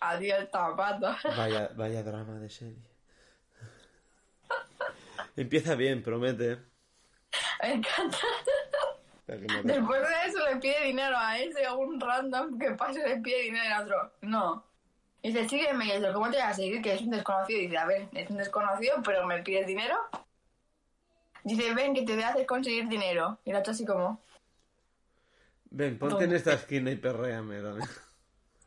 Adiós, zapato. <laughs> Vaya, vaya drama de serie. Empieza bien, promete. Me encanta. Después de eso le pide dinero a ese, a un random que pasa y le pide dinero al otro. No. Y dice, sígueme. Y dice, ¿cómo te vas a seguir? Que es un desconocido. Y dice, a ver, es un desconocido, pero me pides dinero. Dice, ven, que te voy a hacer conseguir dinero. Y el otro así como, Ven, ponte en esta esquina y perréame también.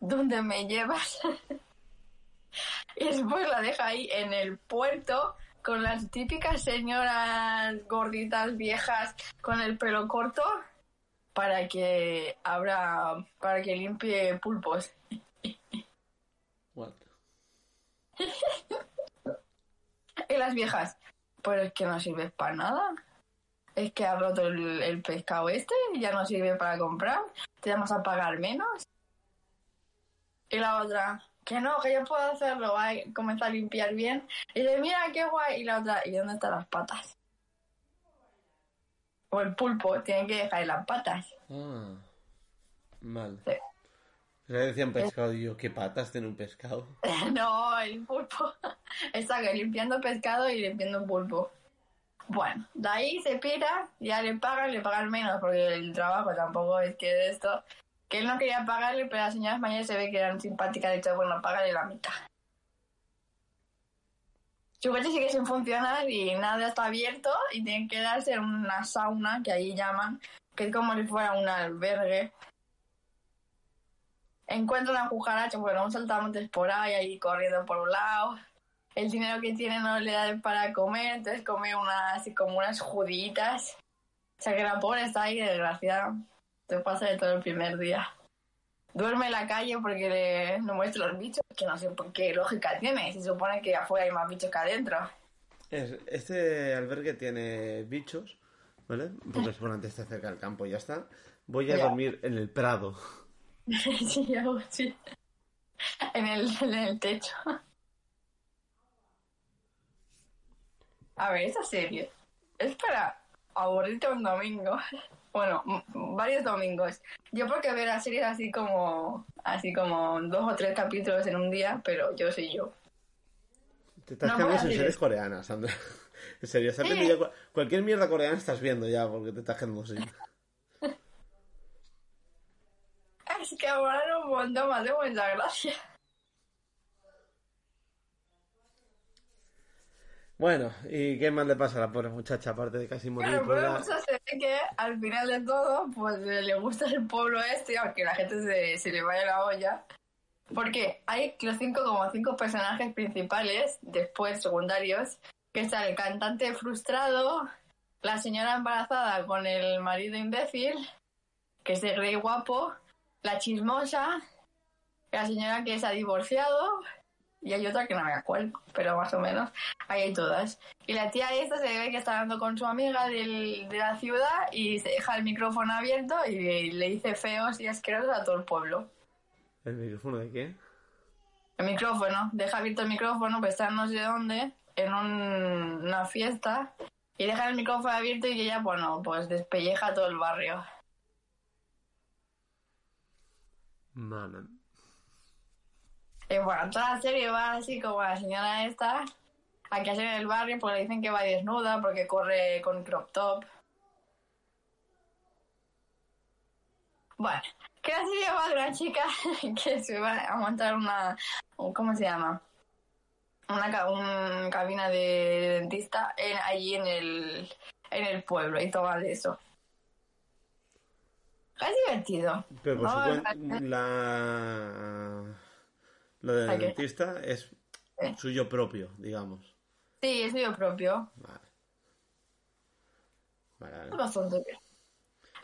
¿Dónde me llevas? <laughs> y después la deja ahí en el puerto con las típicas señoras gorditas viejas con el pelo corto para que abra, para que limpie pulpos. <laughs> What? <laughs> Y las viejas, pues es que no sirve para nada. Es que ha roto el, el pescado este y ya no sirve para comprar. Te vamos a pagar menos. Y la otra, que no, que yo puedo hacerlo. Va a comenzar a limpiar bien. Y dice, mira qué guay. Y la otra, ¿y dónde están las patas? O el pulpo, tiene que dejar las patas. Ah. Mal. Sí. Le decían pescado y yo, ¿qué patas tiene un pescado? <laughs> No, el pulpo. <laughs> Está que limpiando pescado y limpiando pulpo. Bueno, de ahí se pira, ya le pagan, le pagan menos porque el trabajo tampoco es que de esto. Que él no quería pagarle, pero las señoras mayores se ve que eran simpáticas, de hecho, bueno, págale la mitad. Su coche sigue sin funcionar y nada está abierto y tienen que darse en una sauna que ahí llaman, que es como si fuera un albergue encuentra una cucaracha, bueno, un saltamontes por ahí, ahí corriendo por un lado. El dinero que tiene no le da para comer, entonces come una, así como unas juditas. O sea que la pobre está ahí, desgraciada. Se pasa de todo el primer día. Duerme en la calle porque le, no muestra los bichos, que no sé por qué lógica tiene. Se supone que afuera hay más bichos que adentro. Es- este albergue tiene bichos, ¿vale? Porque <laughs> seguramente está cerca del campo y ya está. Voy a Ya. dormir en el prado. <laughs> sí, algo así. En el, en el techo. A ver, esa serie es para aburrirte un domingo. <laughs> Bueno, varios domingos. Yo porque ver las series así como así como dos o tres capítulos en un día, pero yo soy yo. Te estás No, series coreanas, Sandra. <laughs> En serio, ya cua- cualquier mierda coreana estás viendo ya porque te estás quedando. <laughs> Es que ahora un montón más de mucha gracia. Bueno, ¿y qué más le pasa a la pobre muchacha aparte de casi morir Claro, pero la- se ve que al final de todo, pues le gusta el pueblo este, aunque la gente se, se le vaya la olla. Porque hay los cinco como cinco personajes principales, después secundarios, que está el cantante frustrado, la señora embarazada con el marido imbécil, que es de rey guapo, la chismosa, la señora que se ha divorciado, y hay otra que no me acuerdo, pero más o menos ahí hay todas. Y la tía esta se ve que está hablando con su amiga del- de la ciudad y se deja el micrófono abierto y le dice feos y asquerosos a todo el pueblo. ¿El micrófono de qué? El micrófono, deja abierto el micrófono, pues está no sé dónde, en un- una fiesta, y deja el micrófono abierto y ella, bueno, pues despelleja a todo el barrio. Mano. Y bueno, toda la serie va así como la señora esta, a que hacer en el barrio, porque le dicen que va desnuda, porque corre con crop top. Bueno, que la serie va de una chica <laughs> que se va a montar una, un- ¿cómo se llama? Una ca- un cabina de dentista en, allí en el, en el pueblo y todo de eso. Es divertido. Pero por No, su cuenta, la... Lo del ¿A qué? dentista es Eh. suyo propio, digamos. Sí, es yo propio. Vale. Vale, vale. Es bastante bien.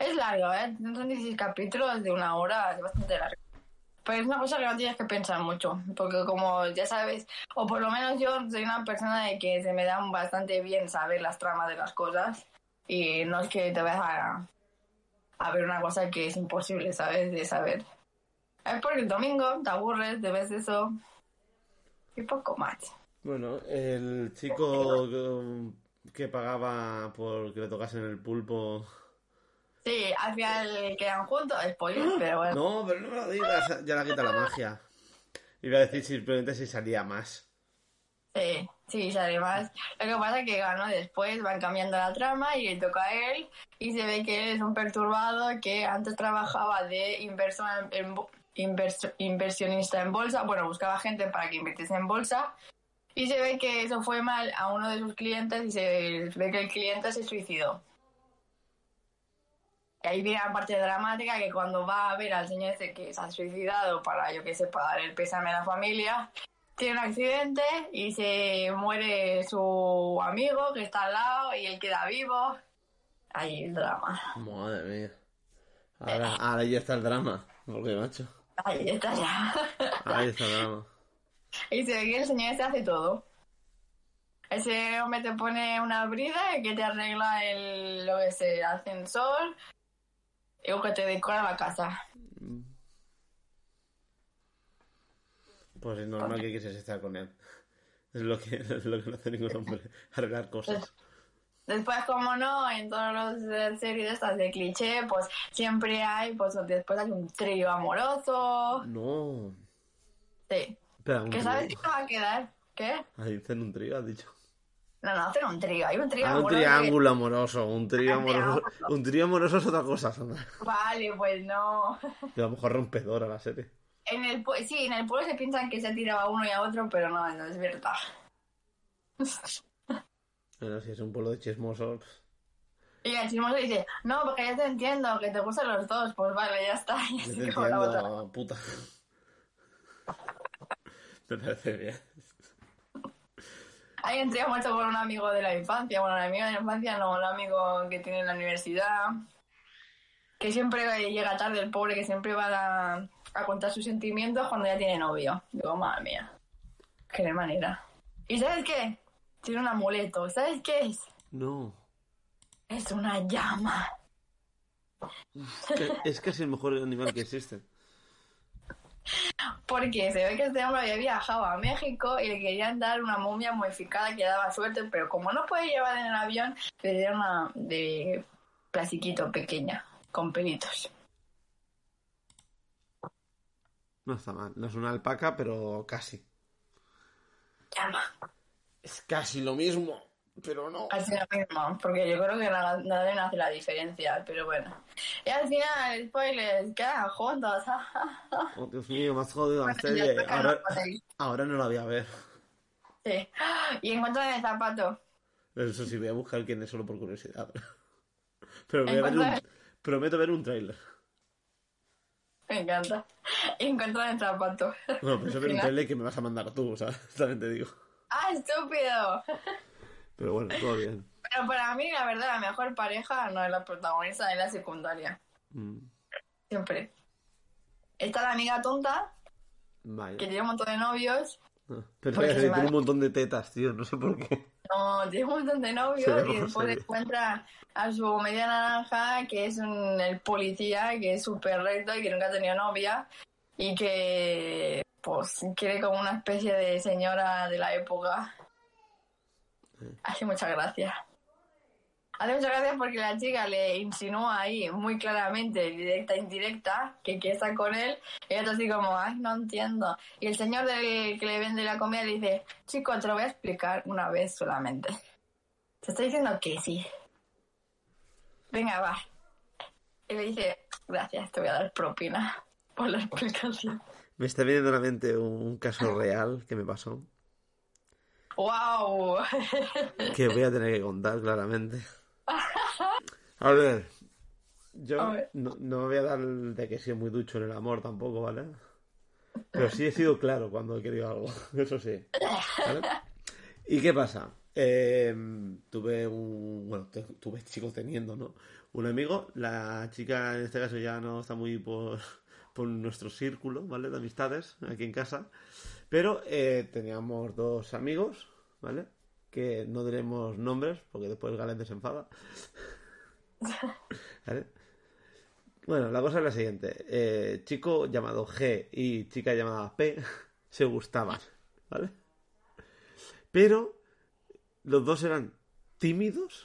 Es largo, ¿eh? Son 16 capítulos de una hora, es bastante largo. Pero es una cosa que no tienes que pensar mucho, porque como ya sabes, o por lo menos yo soy una persona de que se me da bastante bien saber las tramas de las cosas y no es que te vayas a, a ver una cosa que es imposible, ¿sabes? De saber. Es porque el domingo te aburres, te ves eso y poco más. Bueno, el chico que- pagaba por que le tocasen el pulpo. Sí, al final quedan juntos, spoiler, pero bueno. No, pero no me lo digas, ya la quita la magia. Iba a decir simplemente si salía más. Sí, sí, y además lo que pasa es que ganó después, van cambiando la trama y le toca a él y se ve que él es un perturbado que antes trabajaba de inversor en, bo- invers- inversionista en bolsa, bueno, buscaba gente para que invirtiese en bolsa y se ve que eso fue mal a uno de sus clientes y se ve que el cliente se suicidó. Y ahí viene la parte dramática que cuando va a ver al señor ese que se ha suicidado para, yo que sé, para dar el pésame a la familia, tiene un accidente y se muere su amigo que está al lado y él queda vivo. Ahí el drama. Madre mía. Ahora, ahora ya está el drama. Porque, macho. Ahí está ya. Ahí está drama. <laughs> y se ve que el señor ese hace todo. Ese hombre te pone una brida que te arregla el, lo que es el ascensor y que te decora la casa. Pues es normal que quisieras estar con él. Es lo que, <laughs> es lo que no hace ningún hombre. Arreglar cosas. Después, como no, en todas las series estas de cliché, pues siempre hay, pues después hay un trío amoroso. No. Sí. Espera, un ¿Qué trío. sabes que va a quedar? ¿Qué? Ah, dicen un trío, has dicho. No, no, hacen un trío. Hay un trío Ah, un amoroso. triángulo amoroso. Un trío Un amoroso. Un trío amoroso es otra cosa, Sandra. Vale, pues no. <laughs> A lo mejor rompedora la serie. En el, sí, en el pueblo se piensan que se tiraba a uno y a otro, pero no, no es verdad. <laughs> Bueno, si es un pueblo de chismosos. Y el chismoso dice, no, porque ya te entiendo, que te gustan los dos. Pues vale, ya está. <laughs> Y Yo así te como la otra. entiendo, puta. <laughs> Me parece bien. Un trío muerto con un amigo de la infancia. Bueno, un amigo de la infancia no, un amigo que tiene en la universidad. Que siempre llega tarde, el pobre, que siempre va a, a contar sus sentimientos cuando ya tiene novio. Digo, madre mía. Qué de manera. ¿Y sabes qué? Tiene un amuleto. ¿Sabes qué es? No. Es una llama. Es casi el mejor animal que existe. Porque se ve que este hombre había viajado a México y le querían dar una momia modificada que daba suerte, pero como no puede llevar en el avión, le dieron una de plastiquito pequeña, con pelitos. No está mal. No es una alpaca, pero casi. Llama. Es casi lo mismo, pero no. Así lo mismo, porque yo creo que nada no hace la diferencia, pero bueno. Y al final, spoilers, quedan juntos. <laughs> Oh, Dios mío, me has jodido la Bueno, serie. ya toca Ahora, no la voy a ver. Sí. Y encuentran el zapato. Eso sí, voy a buscar quién es solo por curiosidad. <laughs> Pero voy a ver un... Prometo ver un tráiler. Me encanta. Y encuentran el zapato. Bueno, pienso ver un tráiler que me vas a mandar tú, o sea, <laughs> también te digo. ¡Ah, estúpido! Pero bueno, todo bien. Pero para mí, la verdad, la mejor pareja no es la protagonista, es la secundaria. Mm, Siempre. Está la amiga tonta, que Vaya. tiene un montón de novios. Ah, Pero que tiene un montón de tetas, tío, no sé por qué. No, tiene un montón de novios y después encuentra a su media naranja, que es un, el policía, que es súper recto y que nunca ha tenido novia. Y que, pues, quiere como una especie de señora de la época. Hace mucha gracia. Hace mucha gracia porque la chica le insinúa ahí muy claramente, directa e indirecta, que quiere estar con él. Y ella está así como, ay, no entiendo. Y el señor del que le vende la comida le dice, chico, te lo voy a explicar una vez solamente. Te estoy diciendo que sí. Venga, va. Y le dice, gracias, te voy a dar propina por la explicación. Me está viniendo a la mente un caso real que me pasó. ¡Wow! Que voy a tener que contar claramente. <laughs> A ver, yo A ver. no, no voy a dar de que sido muy ducho en el amor tampoco, ¿vale? Pero sí he sido claro cuando he querido algo, <laughs> eso sí. ¿vale? ¿Y qué pasa? eh, tuve un. Bueno, tuve, sigo teniendo, ¿no? Un amigo. La chica en este caso ya no está muy por, por nuestro círculo, ¿vale? De amistades aquí en casa. Pero eh, teníamos dos amigos, ¿vale? Que no diremos nombres porque después Galen se enfada. <laughs> ¿Vale? Bueno, la cosa es la siguiente. Eh, chico llamado G y chica llamada P <laughs> se gustaban, ¿vale? Pero los dos eran tímidos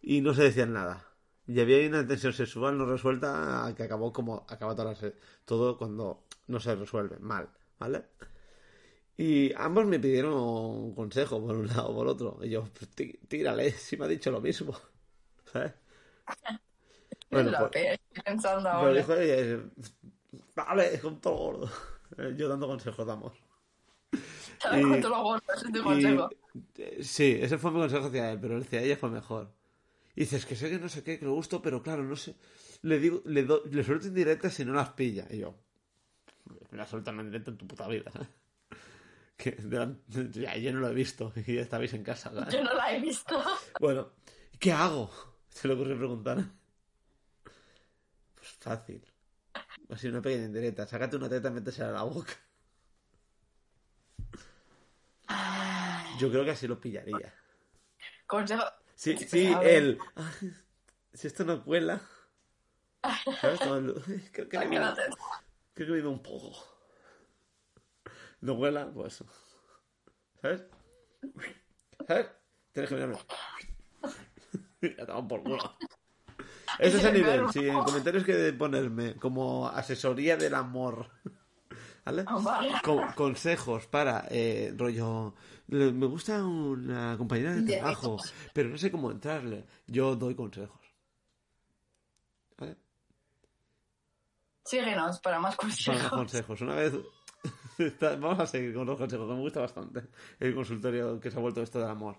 y no se decían nada. Y había una tensión sexual no resuelta que acabó como acaba toda la se- todo cuando no se resuelve mal, ¿vale? Y ambos me pidieron un consejo por un lado o por otro. Y yo, pues, tí- tírale, <laughs> si me ha dicho lo mismo. <laughs> ¿Sabes? <laughs> Bueno, la pues- pensando ahora. dijo, "Oye, vale, con todo gordo. Yo dando consejos damos. ¿Sabes y- cuánto lo gordo? Ese es tu Y, consejo. eh, sí, ese fue mi consejo hacia él, pero hacia ella fue mejor. Y dices que sé que no sé qué, que lo gusto, pero claro, no sé. Le digo, le, do- le suelto indirectas si no las pilla. Y yo, me las sueltan en directo en tu puta vida. <laughs> yo no lo he visto <laughs> y ya estabais en casa. ¿sabes? Yo no la he visto. <laughs> Bueno, ¿qué hago? Se le ocurre preguntar. Pues fácil. Así una pequeña indirecta. Sácate una teta y métesela a la boca. Yo creo que así lo pillaría. Consejo. Sí, Sí, él. "Ay, Si esto no cuela. ¿Sabes? Todo el- "Ay, Creo que, creo he bebido un poco. No cuela, pues. ¿Sabes? ¿Sabes? Tienes que mirarme. <laughs> Ya te van por culo. Ese es el nivel. Si en comentarios que ponerme como asesoría del amor. ¿Vale? Con- consejos para eh, rollo. Me gusta una compañera de trabajo, pero no sé cómo entrarle. Yo doy consejos. ¿Vale? Síguenos para más Para los consejos. consejos. Una vez. <laughs> Vamos a seguir con los consejos, que me gusta bastante el consultorio que se ha vuelto esto del amor.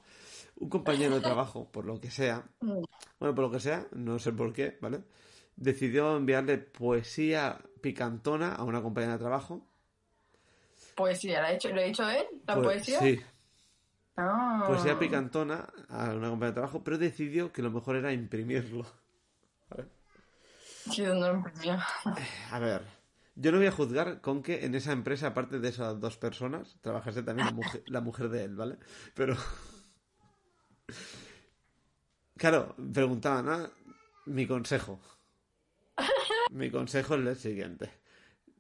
Un compañero de trabajo, por lo que sea, Mm. bueno, por lo que sea, no sé por qué, ¿vale? Decidió enviarle poesía picantona a una compañera de trabajo. Poesía, ¿la ha hecho, ¿lo ha hecho él? ¿La Pues, poesía? Sí, Ah. poesía picantona a una compañera de trabajo, pero decidió que lo mejor era imprimirlo. Sí, ¿dónde lo imprimió? A ver, yo no voy a juzgar con que en esa empresa, aparte de esas dos personas, trabajase también la mujer, la mujer de él, ¿vale? Pero. Claro, preguntaban, ¿ah? Mi consejo. Mi consejo es el siguiente.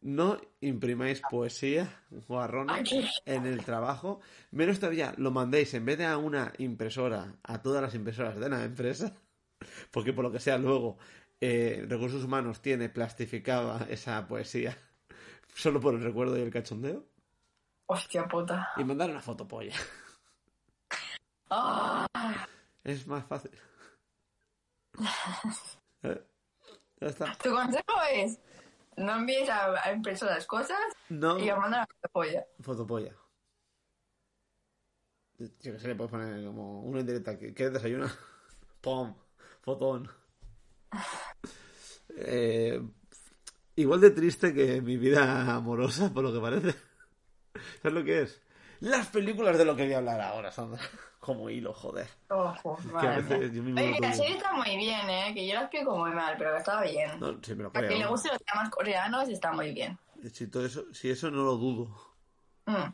No imprimáis poesía guarrona en el trabajo. Menos todavía, lo mandéis en vez de a una impresora, a todas las impresoras de la empresa. <laughs> Porque por lo que sea luego eh, Recursos Humanos tiene plastificada esa poesía <laughs> solo por el recuerdo y el cachondeo. Hostia puta. Y mandar una fotopolla. Ah, Es más fácil. <laughs> Eh, Ya está. tu consejo es no envíes a, a impresoras cosas No. y a mandar a la polla. Fotopolla. Yo que sé, le puedes poner como una indirecta. ¿Qué qué desayuna? <laughs> Pom. Fotón. <laughs> Eh, igual de triste que mi vida amorosa, por lo que parece. <laughs> ¿Sabes lo que es? Las películas de lo que voy a hablar ahora, Sandra. <laughs> Como hilo, joder. Ojo, Que a madre veces mía. yo mismo Oye, la serie está muy bien, ¿eh? Que yo la explico muy mal, pero que está bien. No, sí, me lo Para que le creo. gusten los dramas coreanos está muy bien. Si, todo eso, si eso no lo dudo. Mm.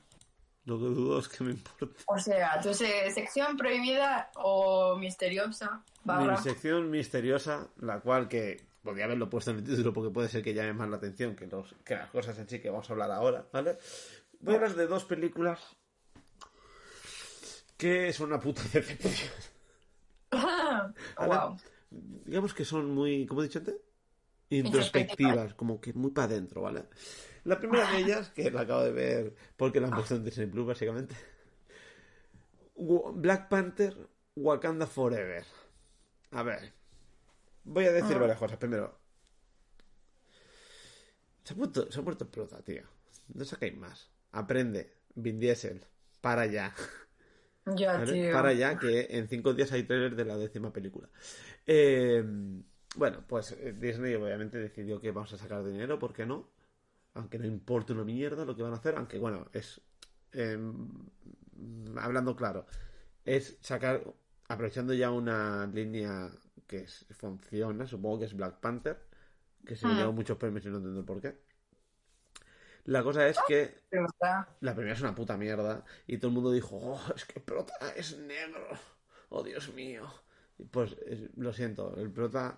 Lo que dudo es que me importa. O sea, tu se- sección prohibida o misteriosa barra... Mi sección misteriosa, la cual que podría haberlo puesto en el título porque puede ser que llame más la atención que, los, que las cosas en sí que vamos a hablar ahora, ¿vale? Voy a hablar de dos películas que son una puta <laughs> decepción. wow. Digamos que son muy, ¿cómo he dicho antes? Introspectivas, como que muy para adentro, ¿vale? La primera de ellas, que la acabo de ver porque la han puesto en Disney Plus, básicamente. Black Panther, Wakanda Forever. A ver. Voy a decir varias cosas. Primero. Se ha puesto, se ha puesto prota, tío. No sacáis más. Aprende. Vin Diesel. Para ya. Ya, ¿vale? tío. Para ya que en cinco días hay trailer de la décima película. Eh, bueno, pues eh, Disney obviamente decidió que vamos a sacar dinero, ¿por qué no? Aunque no importa una mierda lo que van a hacer, aunque bueno, es... eh, hablando claro, es sacar, aprovechando ya una línea que es- funciona, supongo que es Black Panther, que se Mm. llevó muchos premios y no entiendo por qué. La cosa es que la primera es una puta mierda y todo el mundo dijo, oh, es que Prota es negro, oh Dios mío. Y Pues es- lo siento, el Prota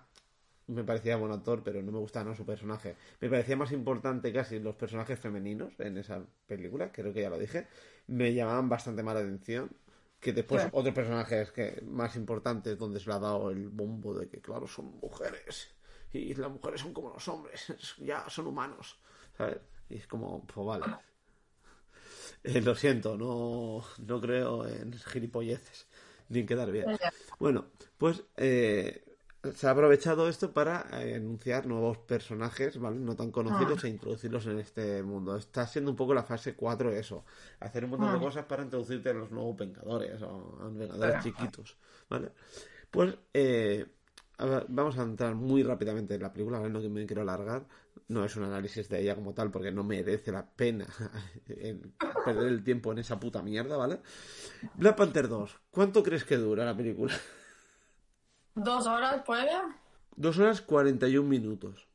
me parecía buen actor, pero no me gustaba ¿no? su personaje. Me parecía más importante casi los personajes femeninos en esa película, creo que ya lo dije. Me llamaban bastante más la atención que después Sí. otros personajes que más importantes donde se le ha dado el bombo de que, claro, son mujeres y las mujeres son como los hombres, <laughs> ya son humanos, ¿sabes? Y es como, pues vale. Eh, lo siento, no, no creo en gilipolleces ni en quedar bien. Bueno, pues eh, se ha aprovechado esto para eh, anunciar nuevos personajes, ¿vale? No tan conocidos e introducirlos en este mundo. Está siendo un poco la fase 4 eso. Hacer un montón de Ah. cosas para introducirte a los nuevos Vengadores o a los Vengadores chiquitos, ¿vale? Pues eh, ver, vamos a entrar muy rápidamente en la película, ¿vale? No que me quiero alargar. No es un análisis de ella como tal, porque no merece la pena <laughs> el perder el tiempo en esa puta mierda, ¿vale? Black Panther 2, ¿cuánto crees que dura la película? ¿Dos horas puede? Dos horas 41 minutos.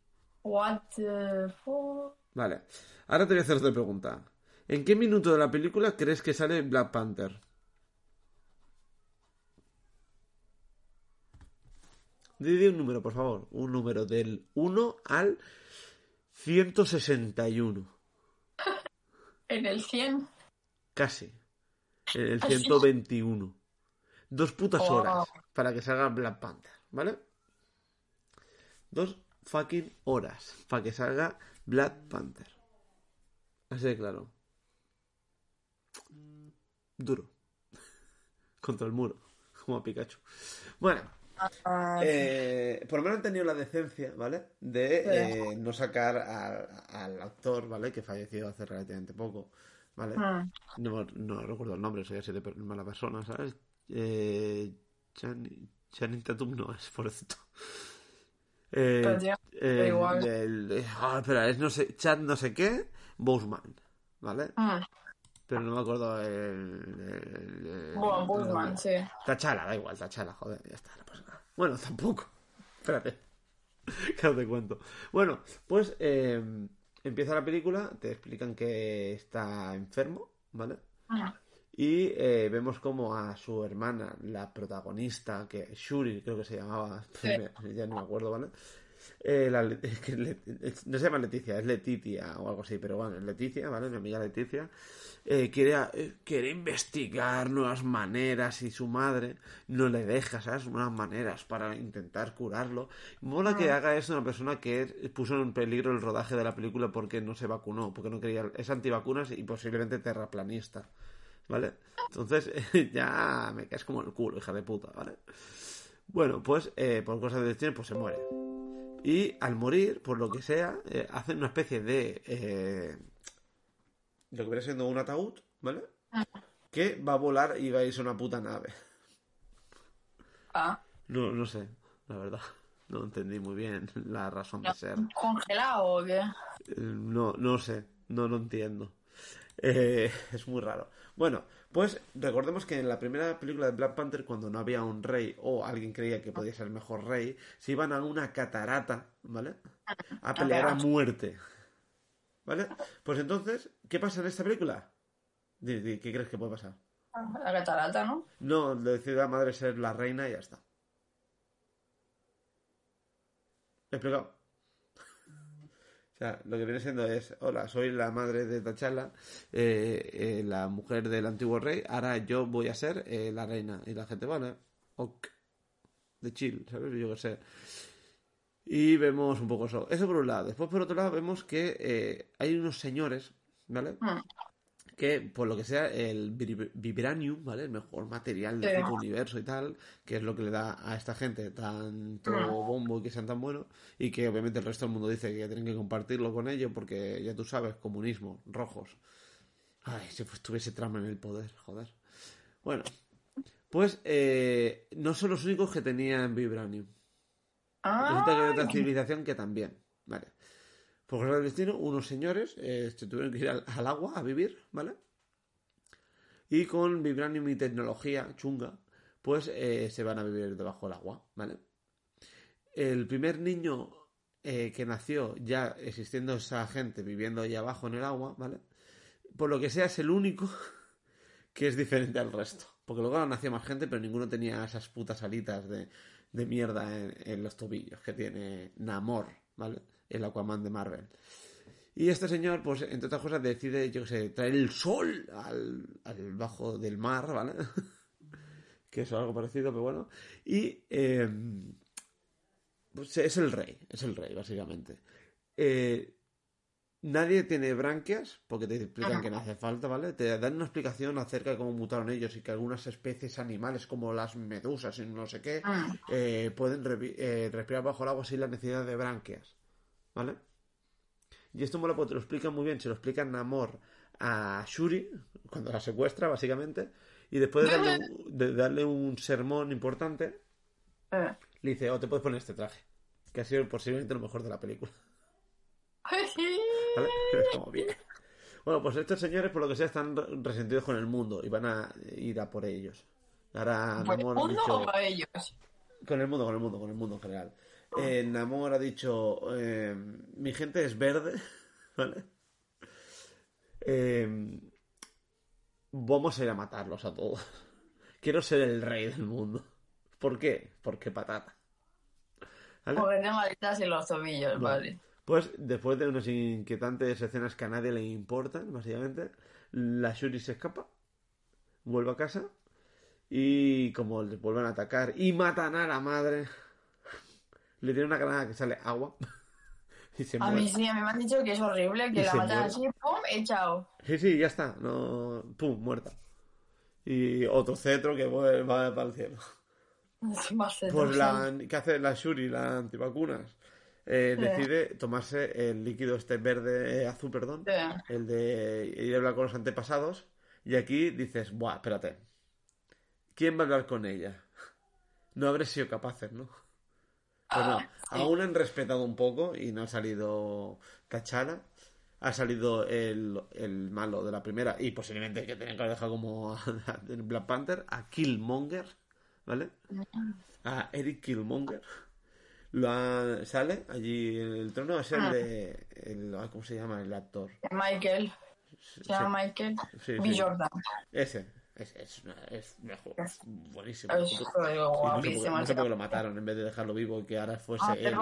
What the fuck? Vale. Ahora te voy a hacer otra pregunta. ¿En qué minuto de la película crees que sale Black Panther? Dime un número, por favor. Un número del 1 al 161. ¿En el 100? Casi. En el 121. Dos putas Oh. horas para que salga Black Panther, ¿vale? Dos fucking horas para que salga Black Panther. Así de claro. Duro. <laughs> Contra el muro. Como a Pikachu. Bueno, Ah, eh, por lo menos han tenido la decencia, ¿vale? De eh, no sacar al, al actor, ¿vale? Que falleció hace relativamente poco, ¿vale? mm. No, no recuerdo el nombre, soy así de mala persona, ¿sabes? Eh, Channing, Tatum no es, por cierto. <laughs> Eh, tío, eh, igual. el- eh, ah, espera, es no sé, Chad no sé qué, Boseman, ¿vale? Pero no me acuerdo el... el- sí. Tachala, da igual, Tachala, joder, ya está, no pasa nada. Bueno, <laughs> tampoco. Espérate. <laughs> Que no te cuento. Bueno, pues eh, empieza la película, te explican que está enfermo, ¿vale? Y eh, vemos como a su hermana, la protagonista, que Shuri creo que se llamaba, <laughs> ya no me acuerdo, ¿vale? Eh, la Le- <laughs> es que Le- es- no se llama Leticia, es Leticia o algo así, pero bueno, es Leticia, ¿vale? Mi amiga Leticia. eh, quiere, eh, quiere investigar nuevas maneras y su madre no le deja, ¿sabes? Nuevas maneras para intentar curarlo. Mola que haga eso una persona que puso en peligro el rodaje de la película porque no se vacunó, porque no quería, es antivacunas y posiblemente terraplanista. ¿Vale? Entonces, <laughs> ya me caes como el culo, hija de puta, ¿vale? Bueno, pues eh, por cosas de destino, pues se muere. Y al morir, por lo que sea, eh, hacen una especie de. eh, lo que viene siendo un ataúd, ¿vale? Que va a volar y va a irse a una puta nave. Ah, No, no sé, la verdad. No entendí muy bien la razón de ser. ¿Congelado o qué? Eh, No, no sé, no lo entiendo. Eh, <laughs> es muy raro. Bueno, pues recordemos que en la primera película de Black Panther, cuando no había un rey o alguien creía que podía ser el mejor rey, se iban a una catarata, ¿vale? A pelear a muerte. ¿Vale? Pues entonces, ¿qué pasa en esta película? ¿Qué crees que puede pasar? La catarata, ¿no? No, decide la madre ser la reina y ya está. ¿Me he explicado? Sea, lo que viene siendo es, hola, soy la madre de T'Challa, eh, eh, la mujer del antiguo rey, ahora yo voy a ser eh, la reina. Y la gente, vale, ok, de chill, ¿sabes? Yo qué sé. Y vemos un poco eso. Eso por un lado. Después, por otro lado, vemos que hay unos señores, ¿vale? Que por lo que sea el vib- vibranium, ¿vale? El mejor material del Sí. universo y tal, que es lo que le da a esta gente tanto Mm. bombo y que sean tan buenos, y que obviamente el resto del mundo dice que tienen que compartirlo con ellos porque ya tú sabes, comunismo, rojos. Ay, si pues tuviese trama en el poder, joder. Bueno, pues eh, no son los únicos que tenían vibranium. Resulta que hay Ah, otra civilización que también. Vale. Por cosas destino, unos señores eh, se tuvieron que ir al, agua a vivir, ¿vale? Y con vibranium y tecnología chunga, pues eh, se van a vivir debajo del agua, ¿vale? El primer niño eh, que nació ya existiendo esa gente viviendo ahí abajo en el agua, ¿vale? Por lo que sea es el único <laughs> que es diferente al resto. Porque luego nació más gente, pero ninguno tenía esas putas alitas de, de mierda en, en los tobillos que tiene Namor, ¿vale? El Aquaman de Marvel. Y este señor, pues, entre otras cosas, decide, yo qué sé, traer el sol al, al bajo del mar, ¿vale? <laughs> que es algo parecido, pero bueno. Y eh, pues es el rey, es el rey, básicamente. Eh, nadie tiene branquias, porque te explican Ajá. que no hace falta, ¿vale? Te dan una explicación acerca de cómo mutaron ellos y que algunas especies animales, como las medusas y no sé qué, Mm. eh, pueden eh, respirar bajo el agua sin la necesidad de branquias, ¿vale? Y esto mola porque te lo explican muy bien, se lo explica Namor a Shuri, cuando la secuestra, básicamente, y después de darle un, <laughs> de darle un sermón importante, Eh. le dice, oh, te puedes poner este traje, que ha sido posiblemente lo mejor de la película, ¿vale? Es <laughs> <laughs> como bien. Bueno, pues estos señores, por lo que sea, están re- resentidos con el mundo y van a ir a por ellos. Ahora ¿Por el mundo dicho... o a ellos? Con el mundo, con el mundo, con el mundo en general. Eh, Namor ha dicho, eh, mi gente es verde, <laughs> ¿vale? Eh, vamos a ir a matarlos a todos. <laughs> Quiero ser el rey del mundo. ¿Por qué? Porque patata. ¿Vale? En los tobillos, vale. Pues después de unas inquietantes escenas que a nadie le importan, básicamente, la Shuri se escapa, vuelve a casa y como les vuelven a atacar y matan a la madre, le tiene una granada que sale agua <laughs> y se A muere. mí sí, a mí me han dicho que es horrible, Y que la matan muere. así, pum, y chao. Sí, sí, ya está, no, pum, muerta. Y otro cetro que va para el cielo. Más Pues la, ¿qué hace la Shuri, la antivacunas? Eh, Sí. decide tomarse el líquido este verde, eh, azul, perdón, Sí. el de ir a hablar con los antepasados, y aquí dices, buah, espérate, ¿quién va a hablar con ella? No habré sido capaces, ¿no? Pues no, Ah, aún han respetado un poco y no ha salido T'Challa, ha salido el, el malo de la primera y posiblemente que tenían que haber dejado como <laughs> en Black Panther, a Killmonger, ¿vale? A Eric Killmonger. Lo ha- sale allí en el trono, es el Ah. de... el- ¿Cómo se llama el actor? Michael, se llama Michael Sí, B. sí. Jordan. Ese. Es, es, una- es mejor, buenísimo. Es Y no sé por- guapísimo. no sé por qué lo mataron en vez de dejarlo vivo y que ahora fuese Ah, él.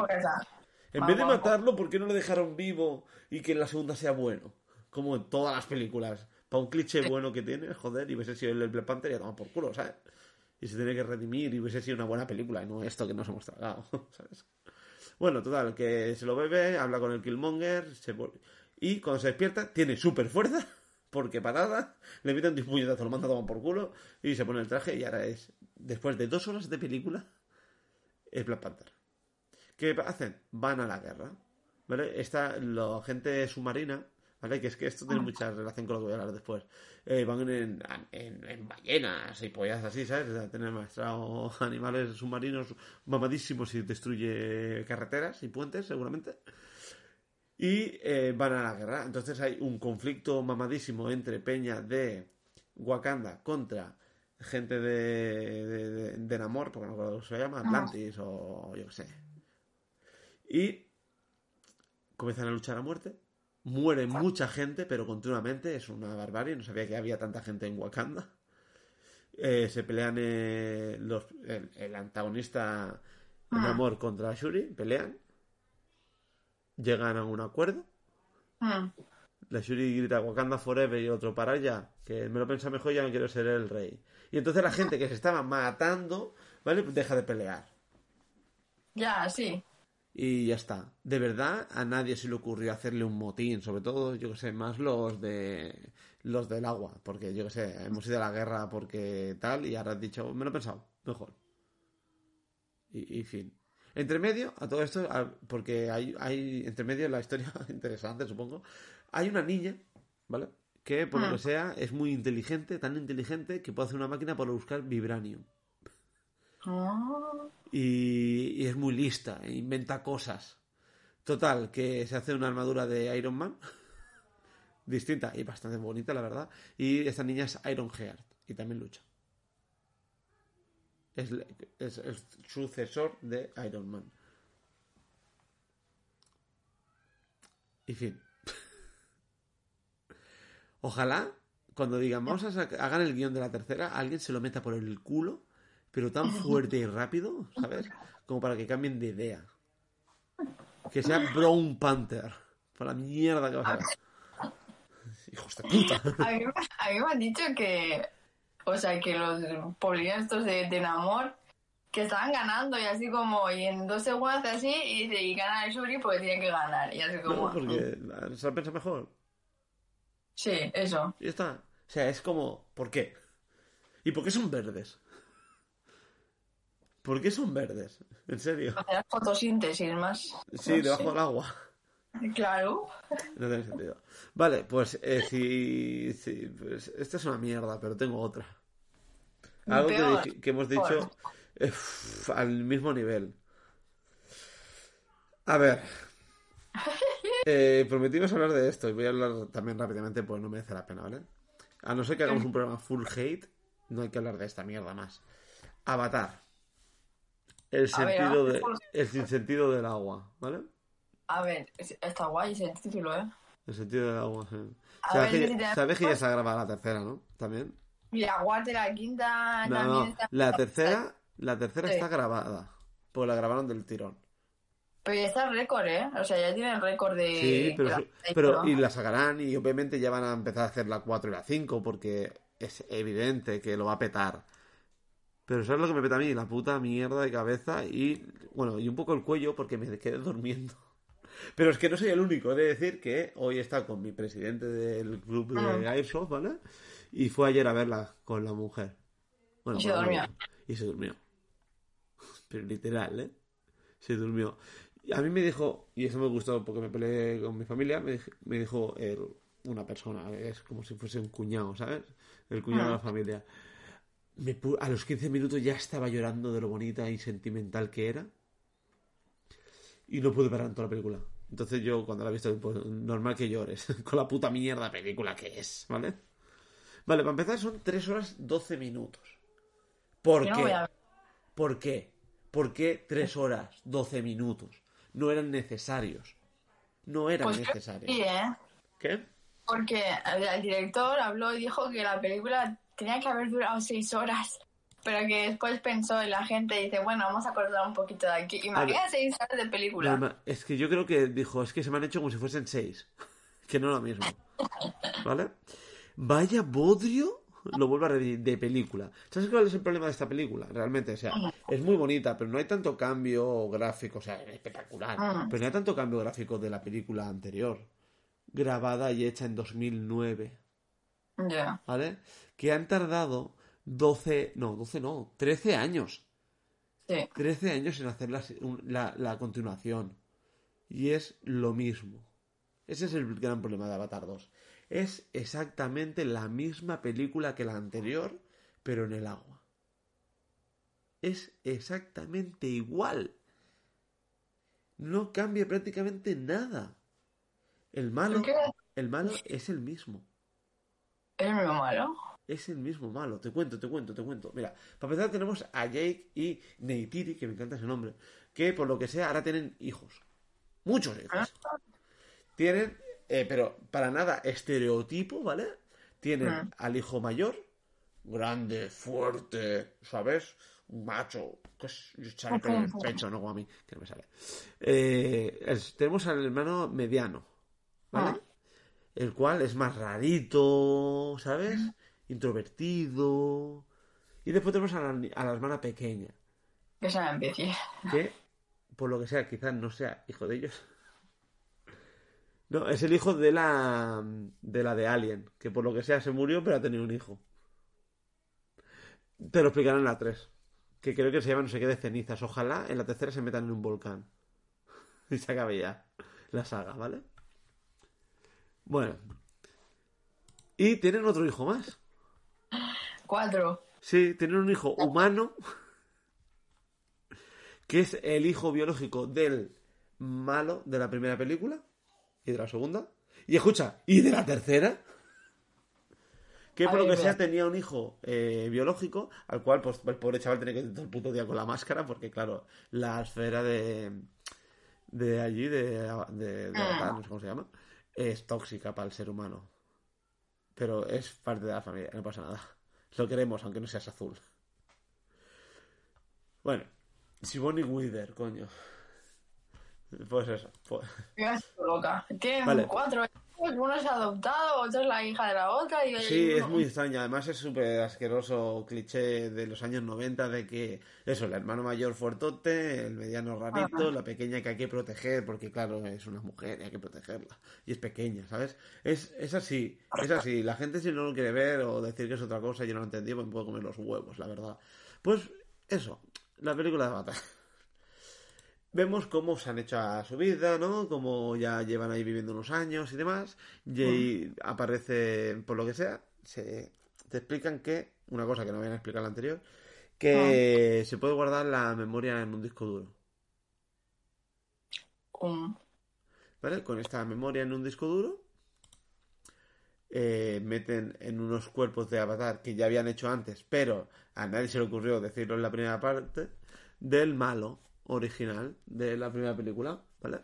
En vez de matarlo, ¿por qué no lo dejaron vivo y que en la segunda sea bueno? Como en todas las películas. Para un cliché bueno que tiene, joder, y hubiese sido el Black Panther y a tomar por culo, ¿sabes? Y se tiene que redimir y hubiese sido una buena película, y no esto que nos hemos tragado, <laughs> ¿sabes? Bueno, total, que se lo bebe, habla con el Killmonger, se y cuando se despierta tiene súper fuerza, porque patada, <laughs> le meten un puñetazo, lo manda a tomar por culo, y se pone el traje y ahora es, después de dos horas de película, es Black Panther. ¿Qué hacen? Van a la guerra. ¿Vale? Está la gente submarina, ¿vale? Que es que esto tiene mucha relación con lo que voy a hablar después. Eh, van en, en, en ballenas y pollas así, ¿sabes? O sea, Tienen maestrado <laughs> animales submarinos mamadísimos y destruye carreteras y puentes, seguramente. Y eh, van a la guerra. Entonces hay un conflicto mamadísimo entre Peña de Wakanda contra gente de, de, de, de Namor, porque no recuerdo cómo se llama, Atlantis o yo qué sé. Y comienzan a luchar a muerte. Muere mucha gente, pero continuamente. Es una barbarie. No sabía que había tanta gente en Wakanda. Eh, se pelean eh, los, el, el antagonista Namor contra Shuri. Pelean. Llegan a un acuerdo. Mm. La Shuri grita Wakanda Forever y otro para allá, que me lo piensa mejor, ya no quiero ser el rey. Y entonces la gente que se estaba matando, ¿vale? Pues deja de pelear. Ya, sí. Y ya está. De verdad, a nadie se le ocurrió hacerle un motín, sobre todo, yo que sé, más los de los del agua, porque yo que sé, hemos ido a la guerra porque tal, y ahora has dicho, me lo he pensado, mejor. Y, y fin. Entre medio, a todo esto, porque hay, hay entre medio la historia <laughs> interesante, supongo. Hay una niña, ¿vale? Que por lo Ah. que sea es muy inteligente, tan inteligente que puede hacer una máquina para buscar vibranium. Ah, Y, y es muy lista, e inventa cosas. Total, que se hace una armadura de Iron Man. <laughs> distinta y bastante bonita, la verdad. Y esta niña es Iron Heart y también lucha. Es, es el sucesor de Iron Man. Y fin. <laughs> Ojalá, cuando digan, vamos a hagan el guion de la tercera, alguien se lo meta por el culo, pero tan <laughs> fuerte y rápido, ¿sabes? Como para que cambien de idea. Que sea Brown Panther. Para la mierda que va a ser. <laughs> Hijos de puta. A mí, a mí me han dicho que, o sea, que los policías estos de, de Namor, que estaban ganando y así como, y en dos segundos así, y, y gana el Shuri porque tiene que ganar. Y así como, No, porque se la piensa mejor. sí, eso. Y está. O sea, es como, ¿por qué? ¿Y por qué son verdes? ¿Por qué son verdes? En serio. Hacer fotosíntesis más. Sí, no debajo sé. del agua. Claro. No tiene sentido. Vale, pues eh, si, si- pues, esta es una mierda, pero tengo otra. Algo que, Peor. dij- que hemos dicho eh, al mismo nivel. A ver. <laughs> Eh, prometimos hablar de esto y voy a hablar también rápidamente porque no merece la pena, ¿vale? A no ser que hagamos un programa full hate, no hay que hablar de esta mierda más. Avatar. El ver, sentido de, el sinsentido del agua, ¿vale? A ver, es- está guay ese título, ¿eh? El sentido del agua, sí. Ver, que, si sabes que ya se ha grabado la tercera, ¿no? También. Y la cuarta y la quinta No, también no. está- La tercera, la tercera Sí. está grabada. Pues la grabaron del tirón. Pero ya está el récord, ¿eh? O sea, ya tiene el récord de... Sí, pero, la- pero y la sacarán y obviamente ya van a empezar a hacer la 4 y la 5 porque es evidente que lo va a petar. Pero ¿sabes lo que me peta a mí? La puta mierda de cabeza y, bueno, y un poco el cuello porque me quedé durmiendo. Pero es que no soy el único, de decir que hoy está con mi presidente del club de Ah. Airsoft, ¿vale? Y fue ayer a verla con la mujer. Bueno, Y se durmió. Y se durmió. Pero literal, ¿eh? Se durmió. Y a mí me dijo, y eso me gustó porque me peleé con mi familia, me, dij- me dijo el- una persona, es como si fuese un cuñado, ¿sabes? El cuñado de la familia. Me pu- a los 15 minutos ya estaba llorando de lo bonita y sentimental que era. Y no pude parar en toda la película. Entonces yo cuando la he visto, pues normal que llores. <laughs> con la puta mierda película que es, ¿vale? Vale, para empezar son 3 horas 12 minutos. ¿Por Yo qué? a. ¿Por qué? ¿Por qué 3 horas 12 minutos? No eran necesarios. No eran Pues necesarios. sí, ¿eh? ¿Qué? Porque el, el director habló y dijo que la película tenía que haber durado seis horas. Pero que después pensó y la gente dice, bueno, vamos a cortar un poquito de aquí. Imagina seis horas de película. Es que yo creo que dijo, es que se me han hecho como si fuesen 6. <laughs> que no es lo mismo. <laughs> ¿Vale? Vaya bodrio, lo vuelvo a repetir, de película. ¿Sabes cuál es el problema de esta película? Realmente, o sea, es muy bonita, pero no hay tanto cambio gráfico, o sea, es espectacular. Ah. Pero no hay tanto cambio gráfico de la película anterior, grabada y hecha en 2009. Ya. ¿vale? Que han tardado 12, no, 12 no, 13 años. Sí. 13 años en hacer la, la, la continuación. Y es lo mismo. Ese es el gran problema de Avatar 2. Es exactamente la misma película que la anterior, pero en el agua. Es exactamente igual. No cambia prácticamente nada. El malo, el malo es el mismo. Es muy malo. Es el mismo malo. Te cuento, te cuento, te cuento. Mira, para empezar tenemos a Jake y Neytiri, que me encanta ese nombre, que por lo que sea ahora tienen hijos. Muchos hijos. Tienen, eh, pero para nada estereotipo, ¿vale? Tienen Ah. al hijo mayor, grande, fuerte, ¿sabes? Un macho, que es, sale en el pecho, no como a mí, que no me sale. Eh, es- tenemos al hermano mediano, ¿vale? Ah. El cual es más rarito, ¿sabes? Introvertido. Y después tenemos a la, ni- a la hermana pequeña, Que se empiece. que, por lo que sea, quizás no sea hijo de ellos. No, es el hijo de la de la de Alien, que por lo que sea se murió, pero ha tenido un hijo. Te lo explicarán en la 3. Que creo que se llama no sé qué de cenizas. Ojalá en la tercera se metan en un volcán. <laughs> Y se acabe ya la saga, ¿vale? Bueno. Y tienen otro hijo más. Cuatro. Sí, tienen un hijo humano. Que es el hijo biológico del malo de la primera película y de la segunda. Y escucha, ¿y de la tercera? Que por Ay, lo que sea tenía un hijo eh, biológico, al cual pues el pobre chaval tenía que ir todo el puto día con la máscara, porque claro, la esfera de, de allí, de, de, de Ah. No sé cómo se llama, es tóxica para el ser humano. Pero es parte de la familia, no pasa nada. Lo queremos, aunque no seas azul. Bueno, Sigourney Weaver, coño. Pues eso. pues- loca. Tienen Vale. cuatro uno es adoptado, otro es la hija de la otra. Y Sí, es uno- muy extraño. Además es súper asqueroso cliché de los años 90 de que eso, el hermano mayor fuertote, el mediano rarito, Ajá. la pequeña que hay que proteger, porque claro, es una mujer y hay que protegerla. Y es pequeña, ¿sabes? Es, es así, es así. La gente si no lo quiere ver o decir que es otra cosa, yo no lo entendí, pues me puedo comer los huevos, la verdad. Pues eso, la película de Avatar. Vemos cómo se han hecho a su vida, ¿no? Cómo ya llevan ahí viviendo unos años y demás. Y ahí aparece, por lo que sea, se, te explican que, una cosa que no habían explicado la anterior, que se puede guardar la memoria en un disco duro. Um, ¿Vale? Con esta memoria en un disco duro, eh, meten en unos cuerpos de avatar que ya habían hecho antes, pero a nadie se le ocurrió decirlo en la primera parte, del malo original de la primera película, ¿vale?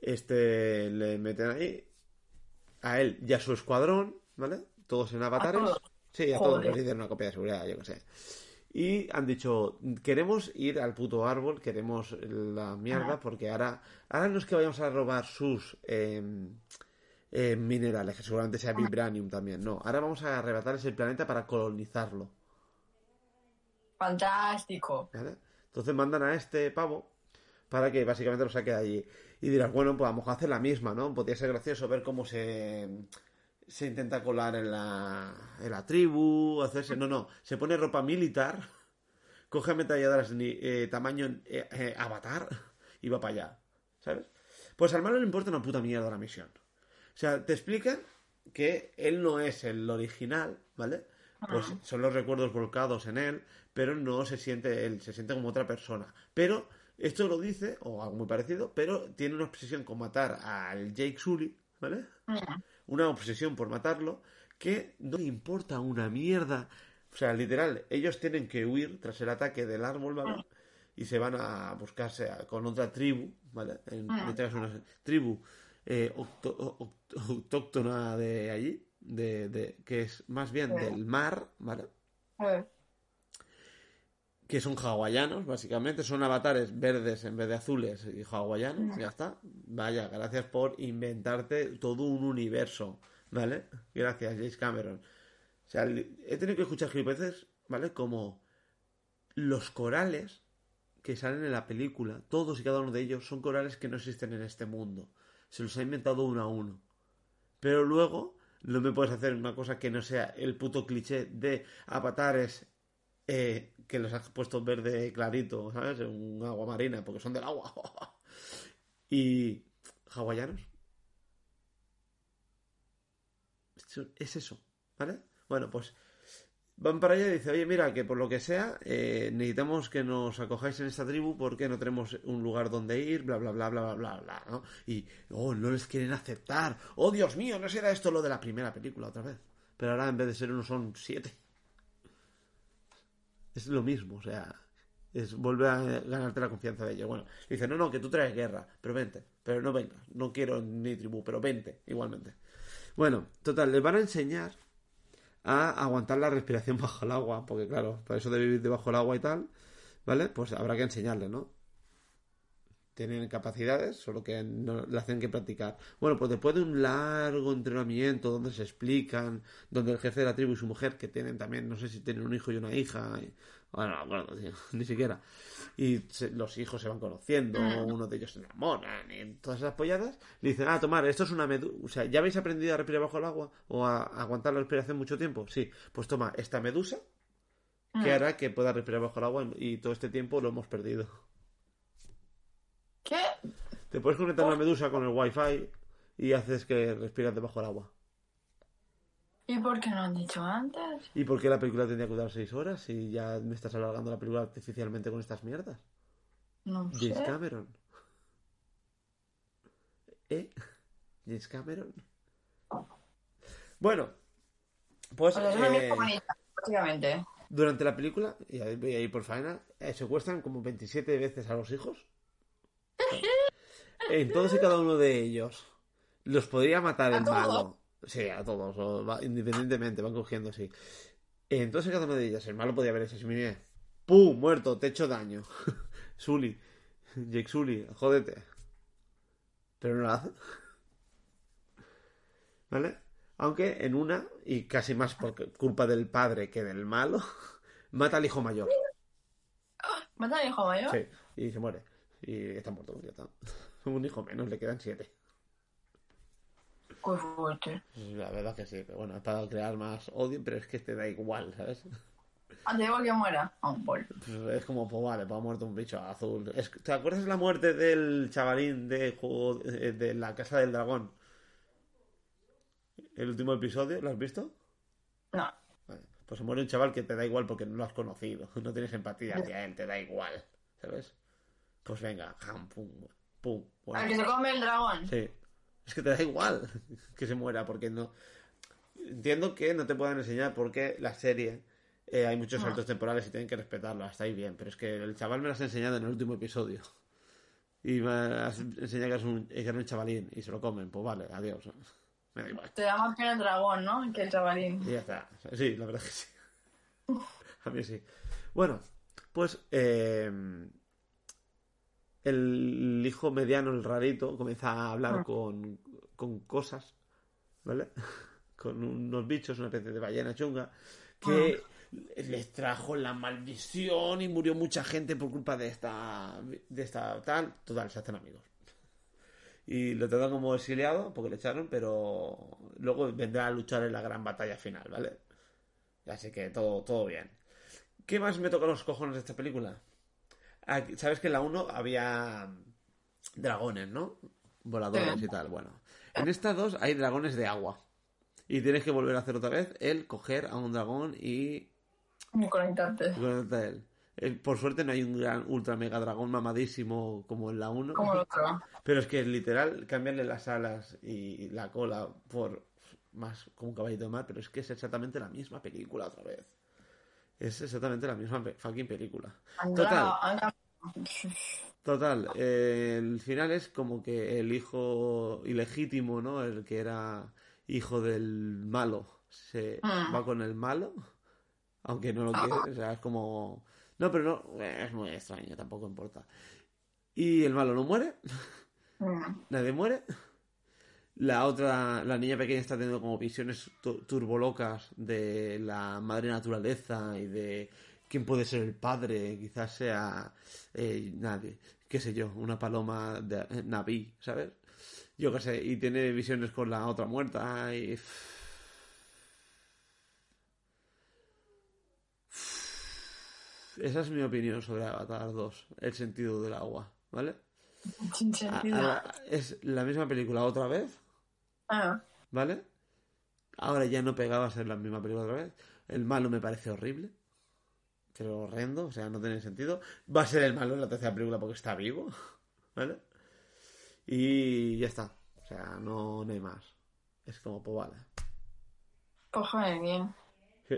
Este le meten ahí a él y a su escuadrón, ¿vale? Todos en avatares. todos? Sí, a todos les dicen una copia de seguridad, yo qué sé. Y han dicho, queremos ir al puto árbol, queremos la mierda, porque ahora, ahora no es que vayamos a robar sus eh, eh, minerales, que seguramente sea vibranium también, no. Ahora vamos a arrebatarles el planeta para colonizarlo, fantástico. ¿vale? Entonces mandan a este pavo para que básicamente lo saque de allí. Y dirás, bueno, pues a lo mejor hacer la misma, ¿no? Podría ser gracioso ver cómo se, se intenta colar en la, en la tribu, hacerse... No, no, se pone ropa militar, <laughs> coge ametralladoras eh, tamaño eh, eh, avatar y va para allá, ¿sabes? Pues al malo le importa una puta mierda la misión. O sea, te explican que él no es el original, ¿vale? Pues Ah. son los recuerdos volcados en él, pero no se siente él, se siente como otra persona. Pero esto lo dice, o algo muy parecido, pero tiene una obsesión con matar al Jake Sully, ¿vale? Mm. Una obsesión por matarlo que no le importa una mierda. O sea, literal, ellos tienen que huir tras el ataque del árbol, ¿vale? Y se van a buscarse a- con otra tribu, ¿vale? En, en este una tribu eh, autóctona de allí, de, de- que es más bien del mar, ¿vale? Que son hawaianos, básicamente, son avatares verdes en vez de azules y hawaianos, ya está. Vaya, gracias por inventarte todo un universo, ¿vale? Gracias, James Cameron. O sea, he tenido que escuchar gilipollez, ¿vale? Como los corales que salen en la película, todos y cada uno de ellos son corales que no existen en este mundo. Se los ha inventado uno a uno. Pero luego no me puedes hacer una cosa que no sea el puto cliché de avatares eh, que los has puesto verde clarito, ¿sabes? Un agua marina, porque son del agua. <laughs> y hawaianos. Es eso, ¿vale? Bueno, pues van para allá y dice, oye, mira, que por lo que sea, eh, necesitamos que nos acojáis en esta tribu porque no tenemos un lugar donde ir, bla, bla, bla, bla, bla, bla, bla, ¿no? Y, oh, no les quieren aceptar. Oh, Dios mío, no será esto lo de la primera película otra vez. Pero ahora en vez de ser uno son siete. Es lo mismo, o sea, es volver a ganarte la confianza de ellos. Bueno, dice, no, no, que tú traes guerra, pero vente, pero no vengas, no quiero ni tribu, pero vente, igualmente. Bueno, total, les van a enseñar a aguantar la respiración <laughs> bajo el agua, porque claro, para eso de vivir debajo del agua y tal, ¿vale? Pues habrá que enseñarles, ¿no? Tienen capacidades, solo que no le hacen que practicar. Bueno, pues después de un largo entrenamiento donde se explican, donde el jefe de la tribu y su mujer, que tienen también, no sé si tienen un hijo y una hija, y- bueno, no <laughs> ni siquiera. Y se- los hijos se van conociendo, uno de ellos se enamoran, y todas esas polladas, le dicen, ah, tomar, esto es una medusa, o sea, ¿ya habéis aprendido a respirar bajo el agua? ¿O a aguantar la respiración mucho tiempo? Sí, pues toma esta medusa, que hará que pueda respirar bajo el agua, y todo este tiempo lo hemos perdido. Te puedes conectar una medusa con el wifi y haces que respiras debajo del agua. ¿Y por qué no han dicho antes? ¿Y por qué la película tendría que durar seis horas y ya me estás alargando la película artificialmente con estas mierdas? No James sé. Cameron. ¿Eh? James Cameron. Bueno, pues. O sea, es una eh, bonita, durante la película, y ahí voy a ir por faena, eh, secuestran como 27 veces a los hijos. <laughs> En todos y cada uno de ellos los podría matar ¿A el todos? malo. Sí, a todos, o va- independientemente, van cogiendo así. En todos y cada uno de ellos, el malo podía haber hecho así, ¡pum! Muerto, te he hecho daño. <laughs> Sully, Jake Sully, jódete. Pero no lo hace. ¿Vale? Aunque en una, y casi más por culpa del padre que del malo, <laughs> mata al hijo mayor. ¿Mata al hijo mayor? Sí, y se muere. Y está muerto, ya está. Un hijo menos, le quedan siete. Qué fuerte. La verdad que sí, pero bueno, para crear más odio, pero es que te da igual, ¿sabes? Ah, te digo que muera. Ah, bueno. Pues es como, pues vale, pues ha muerto un bicho azul. Es- ¿Te acuerdas de la muerte del chavalín de juego de, de la Casa del Dragón? ¿El último episodio? ¿Lo has visto? No. Vale, Pues se muere un chaval que te da igual porque no lo has conocido. <laughs> No tienes empatía hacia él, te da igual, ¿sabes? Pues venga, jam, pum, pum. bueno. Al que se come el dragón. Sí. Es que te da igual <laughs> que se muera, porque no. Entiendo que no te puedan enseñar porque la serie eh, hay muchos Ah. saltos temporales y tienen que respetarlo, hasta ahí bien. Pero es que el chaval me lo has enseñado en el último episodio. <laughs> Y me has enseñado que es un, que era un chavalín y se lo comen. Pues vale, adiós. <laughs> Me da igual. Te da más pena el dragón, ¿no? Que el chavalín. Y ya está. Sí, la verdad que sí. A mí sí. Bueno, pues eh, el hijo mediano, el rarito, comienza a hablar Ah. con, con cosas, ¿vale? <laughs> Con unos bichos, una especie de ballena chunga, que les trajo la maldición y murió mucha gente por culpa de esta, de esta tal. Total, se hacen amigos. Y lo tratan como exiliado porque le echaron, pero luego vendrá a luchar en la gran batalla final, ¿vale? Así que todo, todo bien. ¿Qué más me toca los cojones de esta película? Aquí- Sabes que en la 1 había dragones, ¿no? Voladores y tal. Bueno, en esta 2 hay dragones de agua. Y tienes que volver a hacer otra vez el coger a un dragón y Ni conectarte. conectarte a él. Eh, Por suerte no hay un gran ultra mega dragón mamadísimo como en la 1. Como el otro. Pero es que literal cambiarle las alas y la cola por más como un caballito de mar, pero es que es exactamente la misma película otra vez. Es exactamente la misma fucking película. Total. Total, eh, el final es como que el hijo ilegítimo, ¿no? El que era hijo del malo, se Mm. va con el malo, aunque no lo quiere, o sea, es como... No, pero no, es muy extraño, tampoco importa. Y el malo no muere, Mm. nadie muere. La otra, la niña pequeña está teniendo como visiones tu- turbolocas de la madre naturaleza y de quién puede ser el padre, quizás sea eh, nadie, qué sé yo, una paloma de eh, Naví, ¿sabes? Yo qué sé, y tiene visiones con la otra muerta y... Esa es mi opinión sobre Avatar 2, el sentido del agua, ¿vale? Sin A- sentido. a- es la misma película otra vez, Ah, ¿vale? Ahora ya no pegaba a ser la misma película otra vez. El malo me parece horrible, pero horrendo, o sea, no tiene sentido. Va a ser el malo en la tercera película porque está vivo, <laughs> ¿vale? Y ya está, o sea, no, no hay más. Es como, pues vale. pues joder, bien. Sí.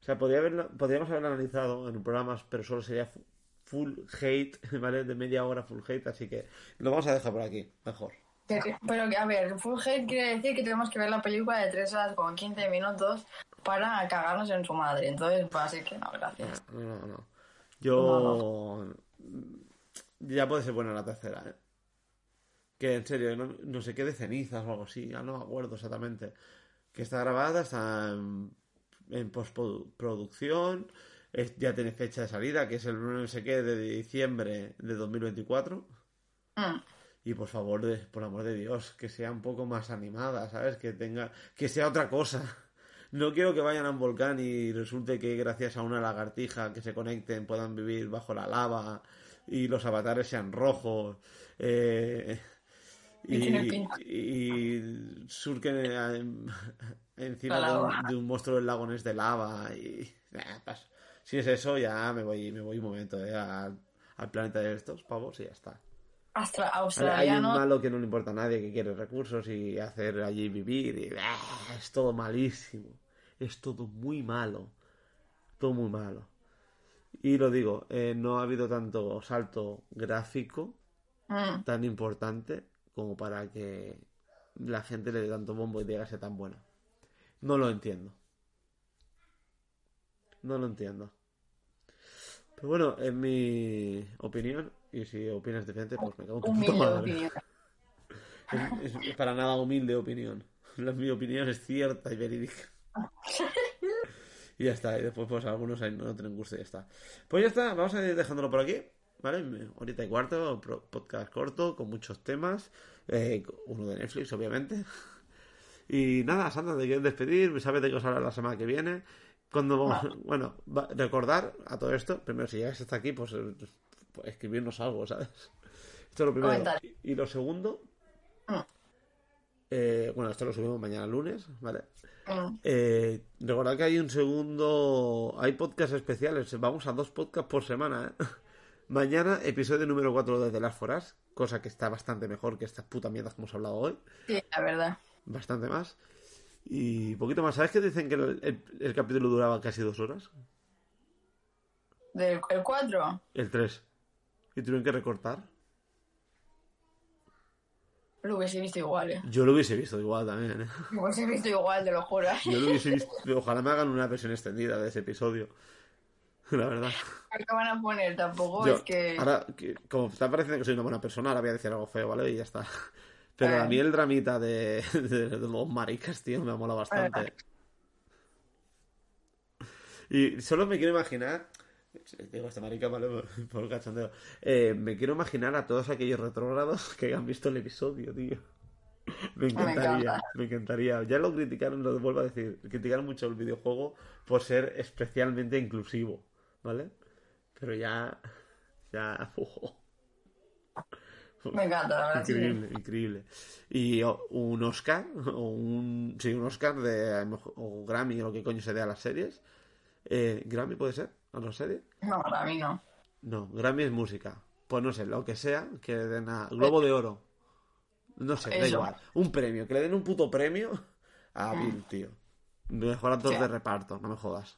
O sea, podría haberlo- podríamos haberlo analizado en un programa, pero solo sería fu- full hate, <laughs> ¿vale? De media hora full hate, así que lo vamos a dejar por aquí, mejor. Pero que, a ver, full hate quiere decir que tenemos que ver la película de 3 horas con 15 minutos para cagarnos en su madre. Entonces, pues así que no, gracias. No, no, no. Yo. Ya puede ser buena la tercera, ¿eh? Que en serio, no, no sé qué de cenizas o algo así, ya no me acuerdo exactamente. Que está grabada, está en, en postproducción, es- ya tiene fecha de salida, que es el no sé qué de diciembre de 2024. Mm. Y por favor, de, por amor de Dios, que sea un poco más animada, ¿sabes? Que tenga, que sea otra cosa. <laughs> No quiero que vayan a un volcán y resulte que gracias a una lagartija que se conecten puedan vivir bajo la lava y los avatares sean rojos. eh, Y surquen en- <laughs> encima de un, lava. de un monstruo de lagones de lava y nah, si es eso ya me voy me voy un momento eh, al, al planeta de estos pavos y ya está Astra- Hay- un malo que no le importa a nadie, que quiere recursos y hacer allí vivir. Y, ¡ah! es todo malísimo. Es todo muy malo. Todo muy malo. Y lo digo, eh, no ha habido tanto salto gráfico Mm, tan importante como para que la gente le dé tanto bombo y diga que sea tan buena. No lo entiendo. No lo entiendo. Pero bueno, en mi opinión, y si opinas diferente, pues me cago en tu puta madre. Es, <laughs> es para nada humilde opinión. La, mi opinión es cierta y verídica. <laughs> Y ya está. Y después, pues algunos ahí no tienen gusto y ya está. Pues ya está. Vamos a ir dejándolo por aquí. ¿Vale? Ahorita y cuarto. Podcast corto con muchos temas. eh, uno de Netflix, obviamente. <laughs> Y nada, Sandra, te quieres despedir. Sabes de qué os hablar la semana que viene. Cuando <laughs> bueno, va- recordar a todo esto. Primero, si llegáis hasta aquí, pues, eh, pues, escribirnos algo, ¿sabes? Esto es lo primero. Comentar. Y, lo segundo, Mm, eh, bueno, esto lo subimos mañana lunes, ¿vale? mm. Eh, recordad que hay un segundo. Hay podcasts especiales. Vamos a dos podcasts por semana, ¿eh? <laughs> Mañana, episodio número 4 de The Last for Us, cosa que está bastante mejor que estas putas mierdas que hemos hablado hoy. Sí, la verdad. Bastante más. Y poquito más. ¿Sabes que dicen que el, el- el capítulo duraba casi dos horas? Del el 4. El 3. Y tuvieron que recortar. Lo hubiese visto igual, eh. Yo lo hubiese visto igual también, ¿eh? Lo hubiese visto igual, te lo juro. Yo lo hubiese visto. Ojalá me hagan una versión extendida de ese episodio. <laughs> La verdad. ¿Qué van a poner? Tampoco Yo, es que. Ahora, como está pareciendo que soy una buena persona, ahora voy a decir algo feo, ¿vale? Y ya está. Pero a mí el dramita de, <laughs> de- de los maricas, tío, me mola bastante. Y solo me quiero imaginar. Digo, esta marica, vale, por, <laughs> por el cachondeo. Eh, me quiero imaginar a todos aquellos retrógrados <laughs> que hayan visto el episodio, tío. Me encantaría, encanta. me encantaría. Ya lo criticaron, lo vuelvo a decir. Criticaron mucho el videojuego por ser especialmente inclusivo, ¿vale? Pero ya. Ya. Me encanta, la verdad. sí. Increíble, increíble. Y o, un Oscar, o un. Sí, un Oscar de. O Grammy, o lo que coño se dé a las series. Eh, ¿Grammy puede ser? ¿A las series? No, para mí no. No, Grammy es música. Pues no sé, lo que sea, que le den a. Globo de Oro. No sé, da igual. Un premio, que le den un puto premio a Bill, tío. Mejor actor Sí. de reparto, no me jodas.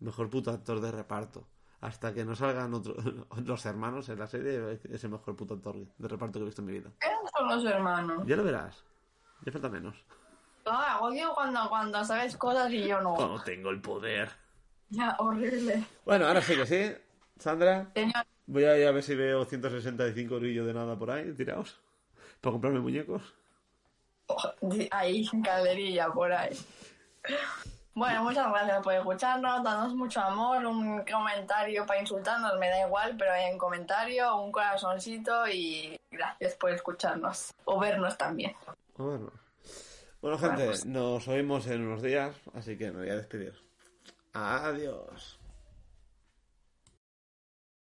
Mejor puto actor de reparto. Hasta que no salgan <laughs> otros los hermanos en la serie, es el mejor puto actor de reparto que he visto en mi vida. ¿Qué son los hermanos? Ya lo verás. Ya falta menos. Ah, odio cuando, cuando sabes cosas y yo no. Cuando tengo el poder. Ya, horrible. Bueno, ahora sí que sí. Sandra, voy a ir a ver si veo 165 orillos de nada por ahí, tirados. Para comprarme muñecos. ahí, calderilla por ahí. Bueno, muchas gracias por escucharnos, danos mucho amor, un comentario para insultarnos, me da igual, pero hay un comentario, un corazoncito y gracias por escucharnos o vernos también. Bueno, bueno gente, nos oímos en unos días, así que me voy a despedir. Adiós.